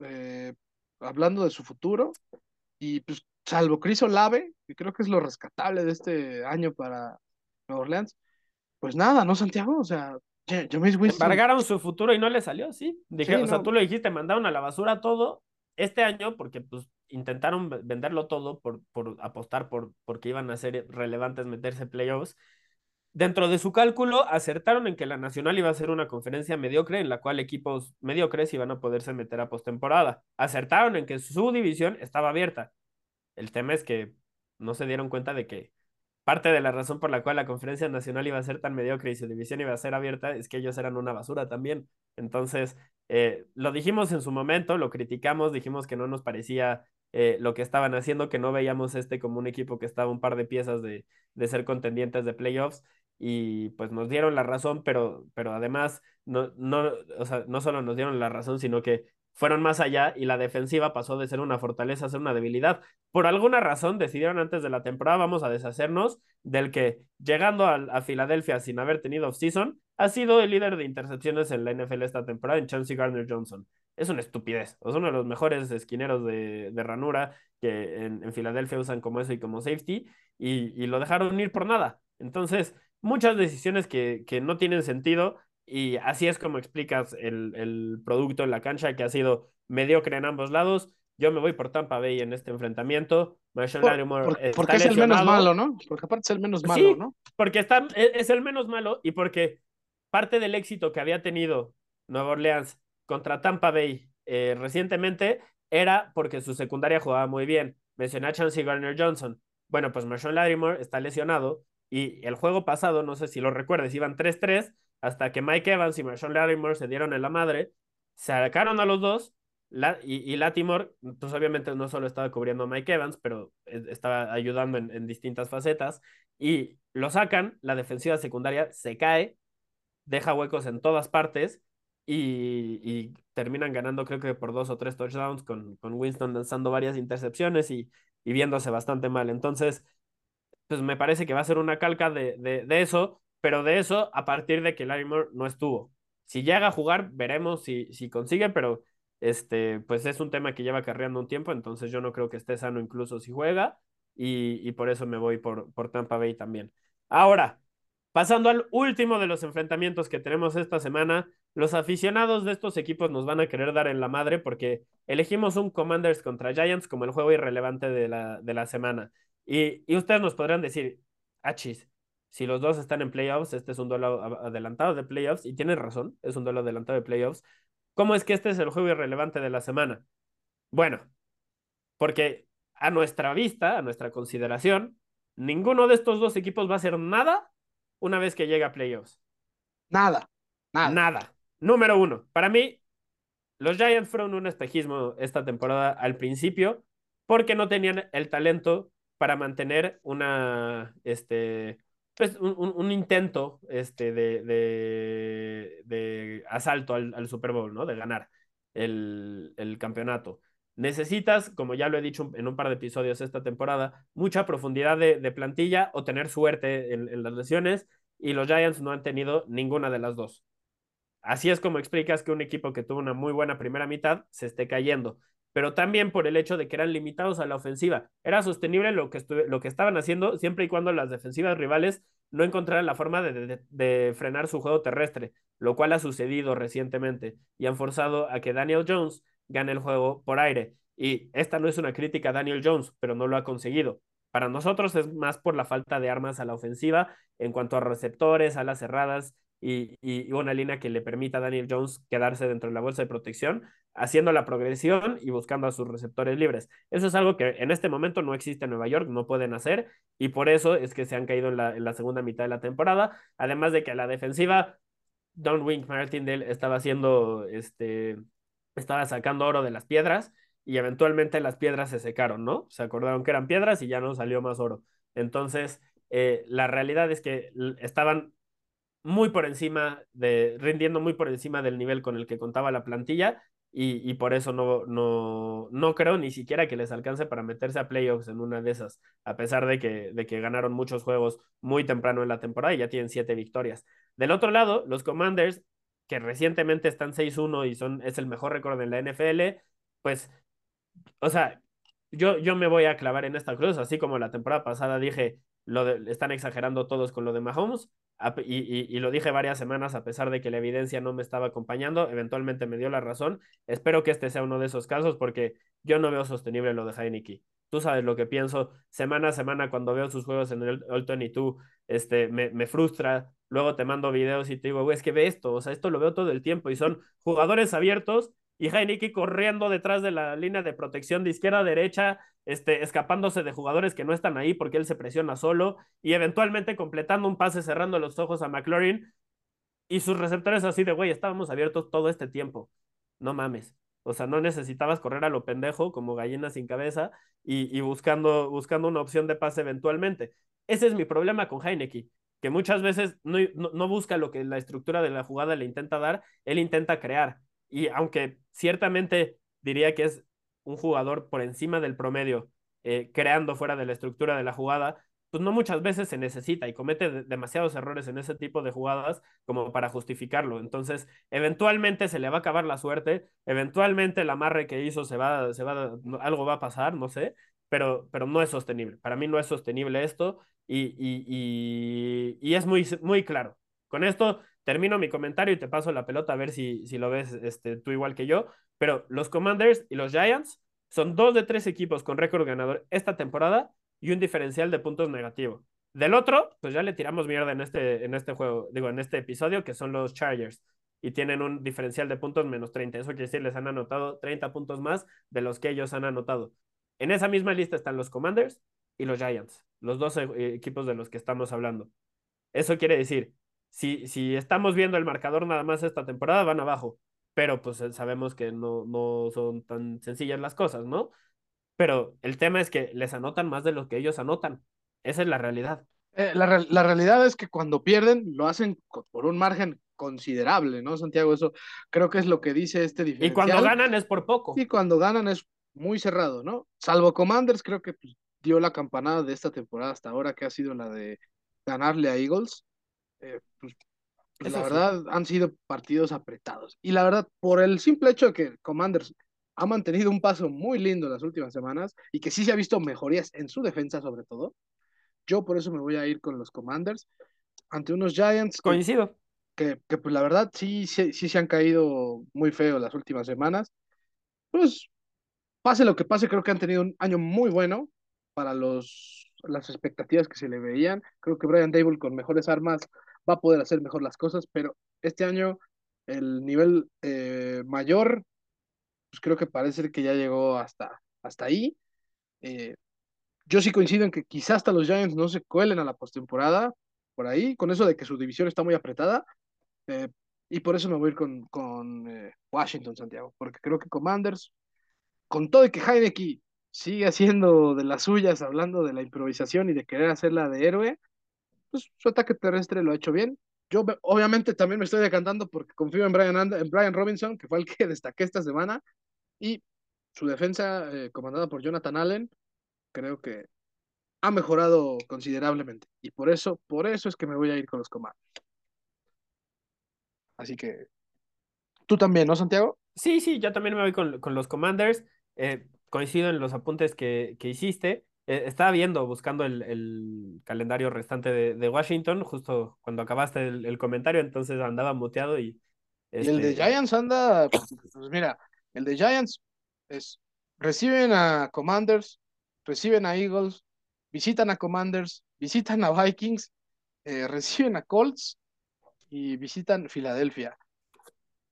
eh, hablando de su futuro, y pues salvo Chris Olave, que creo que es lo rescatable de este año para Nueva Orleans, pues nada, ¿no, Santiago? O sea, James Winston. Embargaron su futuro y no le salió, sí. Dije, o sea, tú lo dijiste, mandaron a la basura todo este año porque pues intentaron venderlo todo por, por apostar por porque iban a ser relevantes meterse playoffs. Dentro de su cálculo, acertaron en que la Nacional iba a ser una conferencia mediocre en la cual equipos mediocres iban a poderse meter a postemporada. Acertaron en que su división estaba abierta. El tema es que no se dieron cuenta de que parte de la razón por la cual la conferencia nacional iba a ser tan mediocre y su división iba a ser abierta es que ellos eran una basura también. Entonces, eh, lo dijimos en su momento, lo criticamos, dijimos que no nos parecía eh, lo que estaban haciendo, que no veíamos este como un equipo que estaba un par de piezas de, de ser contendientes de playoffs y pues nos dieron la razón, pero, pero además no, no, o sea, no solo nos dieron la razón, sino que fueron más allá y la defensiva pasó de ser una fortaleza a ser una debilidad. Por alguna razón decidieron antes de la temporada vamos a deshacernos del que llegando a, Filadelfia sin haber tenido off-season ha sido el líder de intercepciones en la NFL esta temporada en Chauncey Gardner Johnson. Es una estupidez. Es uno de los mejores esquineros de, ranura que en, Filadelfia usan como eso y como safety y, y, lo dejaron ir por nada. Entonces, muchas decisiones que, que no tienen sentido y así es como explicas el, el, producto en la cancha, que ha sido mediocre en ambos lados. Yo me voy por Tampa Bay en este enfrentamiento. porque es el menos malo, ¿no? Porque aparte es el menos malo, ¿no? Porque está, e, es el menos malo y porque parte del éxito que había tenido Nueva Orleans contra Tampa Bay eh, recientemente era porque su secundaria jugaba muy bien. Mencioné a Chancey Garner Johnson. Bueno, pues Marshall Lattimore está lesionado Y el juego pasado, no sé si lo recuerdes, iban 3-3 hasta que Mike Evans y Marshall Lattimore se dieron en la madre, sacaron a los dos y, y pues obviamente no solo estaba cubriendo a Mike Evans, pero estaba ayudando en, en distintas facetas y lo sacan, la defensiva secundaria se cae, deja huecos en todas partes y, y, terminan ganando creo que por dos o tres touchdowns con, con Winston lanzando varias intercepciones y, y, viéndose bastante mal. Entonces, pues me parece que va a ser una calca de, de, de eso, pero de eso a partir de que Larry Moore no estuvo. Si llega a jugar, veremos si, si consigue, pero este, pues es un tema que lleva carreando un tiempo, entonces yo no creo que esté sano incluso si juega y, y por eso me voy por, por Tampa Bay también. Ahora, pasando al último de los enfrentamientos que tenemos esta semana, los aficionados de estos equipos nos van a querer dar en la madre porque elegimos un Commanders contra Giants como el juego irrelevante de la, de la semana. Y, y ustedes nos podrán decir, achis, si los dos están en playoffs, este es un duelo adelantado de playoffs, y tienes razón, es un duelo adelantado de playoffs. ¿Cómo es que este es el juego irrelevante de la semana? Bueno, porque a nuestra vista, a nuestra consideración, ninguno de estos dos equipos va a hacer nada una vez que llegue a playoffs. Nada, nada. Nada. Número uno, para mí, los Giants fueron un espejismo esta temporada al principio porque no tenían el talento para mantener una, este, pues un, un, intento este, de, de, asalto al, al, Super Bowl, ¿no? De ganar el, el campeonato. Necesitas, como ya lo he dicho en un par de episodios esta temporada, mucha profundidad de, plantilla o tener suerte en, las lesiones y los Giants no han tenido ninguna de las dos. Así es como explicas que un equipo que tuvo una muy buena primera mitad se esté cayendo, pero también por el hecho de que eran limitados a la ofensiva. Era sostenible lo que, lo que estaban haciendo siempre y cuando las defensivas rivales no encontraran la forma de, de, de frenar su juego terrestre, lo cual ha sucedido recientemente y han forzado a que Daniel Jones gane el juego por aire. Y esta no es una crítica a Daniel Jones, pero no lo ha conseguido. Para nosotros es más por la falta de armas a la ofensiva en cuanto a receptores, alas cerradas y, y, una línea que le permita a Daniel Jones quedarse dentro de la bolsa de protección, haciendo la progresión y buscando a sus receptores libres. Eso es algo que en este momento no existe en Nueva York, no pueden hacer y por eso es que se han caído en la, en la segunda mitad de la temporada. Además de que a la defensiva, Don Wink Martindale estaba haciendo este estaba sacando oro de las piedras y eventualmente las piedras se secaron, ¿no? Se acordaron que eran piedras y ya no salió más oro. Entonces, eh, la realidad es que estaban muy por encima de, rindiendo muy por encima del nivel con el que contaba la plantilla y, y, por eso no, no, no creo ni siquiera que les alcance para meterse a playoffs en una de esas, a pesar de que, de que ganaron muchos juegos muy temprano en la temporada y ya tienen siete victorias. Del otro lado, los Commanders que recientemente están 6-1 y son, es el mejor récord en la NFL, pues, o sea, yo, yo me voy a clavar en esta cruz, así como la temporada pasada dije, lo están exagerando todos con lo de Mahomes, y, y, y, lo dije varias semanas a pesar de que la evidencia no me estaba acompañando, eventualmente me dio la razón. Espero que este sea uno de esos casos porque yo no veo sostenible lo de Heineken. Tú sabes lo que pienso semana a semana cuando veo sus juegos en el All 22, este, me, me frustra, luego te mando videos y te digo, güey, es que ve esto, o sea, esto lo veo todo el tiempo y son jugadores abiertos y Heineken corriendo detrás de la línea de protección de izquierda a derecha, este, escapándose de jugadores que no están ahí porque él se presiona solo y eventualmente completando un pase cerrando los ojos a McLaurin y sus receptores así de, güey, estábamos abiertos todo este tiempo. No mames. O sea, no necesitabas correr a lo pendejo como gallina sin cabeza y, y buscando, buscando una opción de pase eventualmente. Ese es mi problema con Heineken que muchas veces no, no, busca lo que la estructura de la jugada le intenta dar, él intenta crear. Y aunque ciertamente diría que es un jugador por encima del promedio, eh, creando fuera de la estructura de la jugada, pues no muchas veces se necesita y comete de demasiados errores en ese tipo de jugadas como para justificarlo. Entonces, eventualmente se le va a acabar la suerte, eventualmente el amarre que hizo se va, se va, algo va a pasar, no sé, pero, pero no es sostenible. Para mí no es sostenible esto y, y, y, y, es muy, muy claro. Con esto termino mi comentario y te paso la pelota a ver si, si lo ves este, tú igual que yo. Pero los Commanders y los Giants son dos de tres equipos con récord ganador esta temporada y un diferencial de puntos negativo. Del otro, pues ya le tiramos mierda en este, en este juego, digo, en este episodio, que son los Chargers. Y tienen un diferencial de puntos menos 30. Eso quiere decir, les han anotado 30 puntos más de los que ellos han anotado. En esa misma lista están los Commanders y los Giants. los dos eh, equipos de los que estamos hablando. Eso quiere decir, si, si estamos viendo el marcador nada más esta temporada, van abajo, pero pues eh, sabemos que no, no son tan sencillas las cosas, ¿no? Pero el tema es que les anotan más de lo que ellos anotan. Esa es la realidad. Eh, la, la, realidad es que cuando pierden lo hacen por un margen considerable, ¿no, Santiago? Eso creo que es lo que dice este diferencial. Y cuando ganan es por poco. Y cuando ganan es muy cerrado, ¿no? Salvo Commanders, creo que pues, dio la campanada de esta temporada hasta ahora, que ha sido la de ganarle a Eagles. Eh, pues, pues la verdad han sido partidos apretados. Y la verdad, por el simple hecho de que Commanders ha mantenido un paso muy lindo las últimas semanas y que sí se ha visto mejorías en su defensa sobre todo, yo por eso me voy a ir con los Commanders ante unos Giants. Coincido. Que, que, pues la verdad sí, sí, sí se han caído muy feo las últimas semanas. Pues pase lo que pase, creo que han tenido un año muy bueno para los, las expectativas que se le veían. Creo que Brian Dable con mejores armas va a poder hacer mejor las cosas, pero este año el nivel eh, mayor, pues creo que parece que ya llegó hasta, hasta ahí. Eh, yo sí coincido en que quizás hasta los Giants no se cuelen a la postemporada, por ahí, con eso de que su división está muy apretada. Eh, y por eso me voy a ir con, con eh, Washington, Santiago, porque creo que Commanders, con todo y que Heineke sigue haciendo de las suyas, hablando de la improvisación y de querer hacerla de héroe, pues su ataque terrestre lo ha hecho bien. Yo obviamente también me estoy decantando porque confío en Brian, en Brian Robinson, que fue el que destaqué esta semana, y su defensa eh, comandada por Jonathan Allen, creo que ha mejorado considerablemente. Y por eso, por eso es que me voy a ir con los Commanders. Así que, tú también, ¿no, Santiago? Sí, sí, yo también me voy con, con los Commanders. Eh, coincido en los apuntes que, que hiciste. Eh, estaba viendo, buscando el, el calendario restante de, de, Washington, justo cuando acabaste el, el, comentario, entonces andaba muteado y... Este... El de este Giants anda, pues mira, el de Giants es, reciben a Commanders, reciben a Eagles, visitan a Commanders, visitan a Vikings, eh, reciben a Colts y visitan Filadelfia.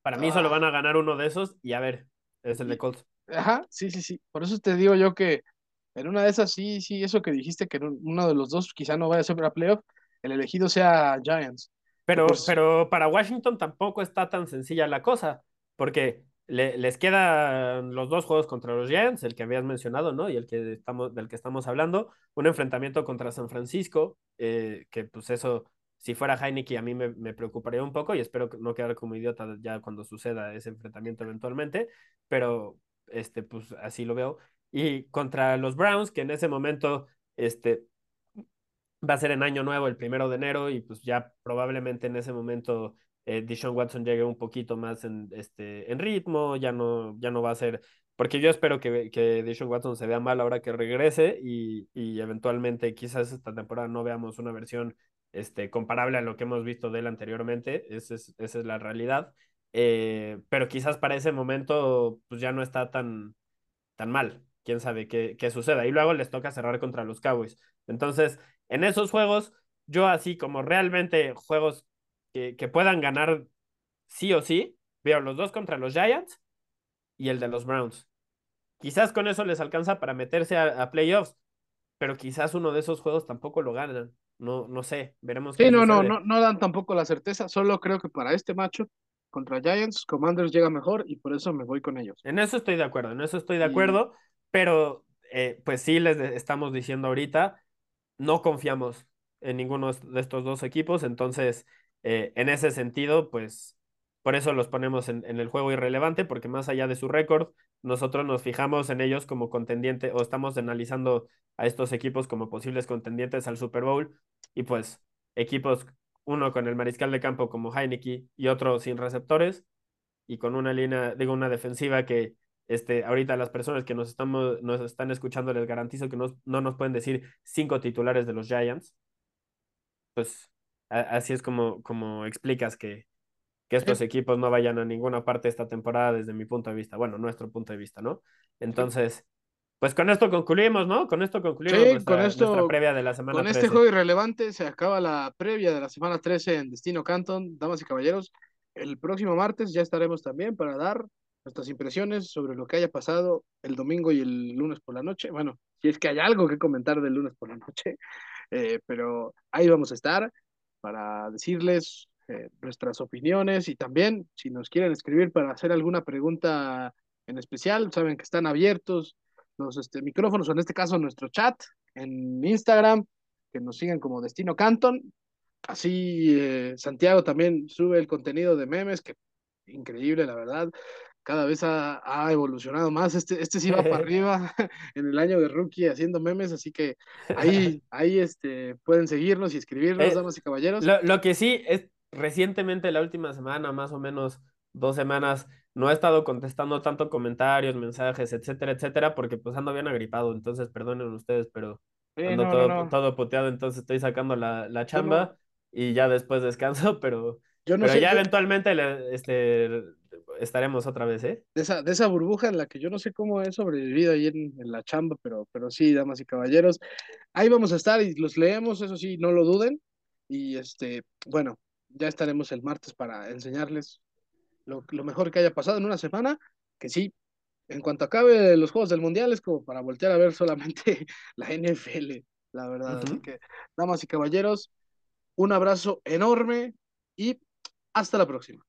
Para mí solo ah. van a ganar uno de esos y a ver, es el de Colts. Ajá, sí, sí, sí. Por eso te digo yo que en una de esas, sí, sí, eso que dijiste, que uno de los dos quizá no vaya a ser para playoff, el elegido sea Giants. Pero, pues pero para Washington tampoco está tan sencilla la cosa, porque les quedan los dos juegos contra los Giants, el que habías mencionado, ¿no? Y el que estamos, del que estamos hablando, un enfrentamiento contra San Francisco, eh, que pues eso, si fuera Heineken a mí me, me, preocuparía un poco y espero no quedar como idiota ya cuando suceda ese enfrentamiento eventualmente, pero este, pues así lo veo. Y contra los Browns, que en ese momento, este, va a ser en año nuevo, el primero de enero, y pues ya probablemente en ese momento eh, Watson llegue un poquito más en, este, en ritmo, ya no, ya no va a ser, porque yo espero que, que Dishon Watson se vea mal ahora que regrese y, y eventualmente quizás esta temporada no veamos una versión este, comparable a lo que hemos visto de él anteriormente, esa es, esa es la realidad, eh, pero quizás para ese momento pues ya no está tan, tan mal, quién sabe qué, qué suceda, y luego les toca cerrar contra los Cowboys. Entonces, en esos juegos, yo así como realmente juegos que, puedan ganar sí o sí. Veo los dos contra los Giants y el de los Browns. Quizás con eso les alcanza para meterse a, playoffs, pero quizás uno de esos juegos tampoco lo ganan. No, no sé, veremos. Sí, no, no, no, no dan tampoco la certeza. Solo creo que para este macho contra Giants, Commanders llega mejor y por eso me voy con ellos. En eso estoy de acuerdo, en eso estoy de acuerdo, pero eh, pues sí les estamos diciendo ahorita, no confiamos en ninguno de estos dos equipos, entonces eh, en ese sentido, pues por eso los ponemos en, el juego irrelevante, porque más allá de su récord, nosotros nos fijamos en ellos como contendiente o estamos analizando a estos equipos como posibles contendientes al Super Bowl y pues equipos, uno con el mariscal de campo como Heineke y otro sin receptores y con una línea, digo, una defensiva que este, ahorita las personas que nos, estamos, nos están escuchando les garantizo que no, no nos pueden decir cinco titulares de los Giants. Pues así es como, como explicas que, que estos equipos no vayan a ninguna parte esta temporada desde mi punto de vista, bueno, nuestro punto de vista, ¿no? Entonces, pues con esto concluimos, ¿no? Con esto concluimos nuestra, con esto, previa de la semana Con este juego irrelevante se acaba la previa de la semana 13 en Destino Canton, damas y caballeros. El próximo martes ya estaremos también para dar nuestras impresiones sobre lo que haya pasado el domingo y el lunes por la noche. Bueno, si es que hay algo que comentar del lunes por la noche, eh, pero ahí vamos a estar para decirles eh, nuestras opiniones y también si nos quieren escribir para hacer alguna pregunta en especial, saben que están abiertos los este, micrófonos, en este caso nuestro chat en Instagram, que nos sigan como Destino Canton. Así eh, Santiago también sube el contenido de memes, que increíble, la verdad. Cada vez ha, ha evolucionado más. Este, este sí va para arriba en el año de rookie haciendo memes, así que ahí, ahí este, pueden seguirnos y escribirnos, Eh, damas y caballeros. Lo, lo que sí es recientemente, la última semana, más o menos dos semanas, no he estado contestando tanto comentarios, mensajes, etcétera, etcétera, porque pues ando bien agripado, entonces perdonen ustedes, pero Sí, ando no, todo, no. todo puteado, entonces estoy sacando la, la chamba y ya después descanso, pero, yo no pero sé, ya yo, eventualmente le- este, estaremos otra vez, ¿eh? de esa, de esa burbuja en la que yo no sé cómo he sobrevivido ahí en, en la chamba, pero, pero sí, damas y caballeros, ahí vamos a estar y los leemos, eso sí, no lo duden. Y este, bueno, ya estaremos el martes para enseñarles lo, lo mejor que haya pasado en una semana, que sí, en cuanto acabe los Juegos del Mundial es como para voltear a ver solamente la NFL, la verdad. Así que, damas y caballeros, un abrazo enorme y hasta la próxima.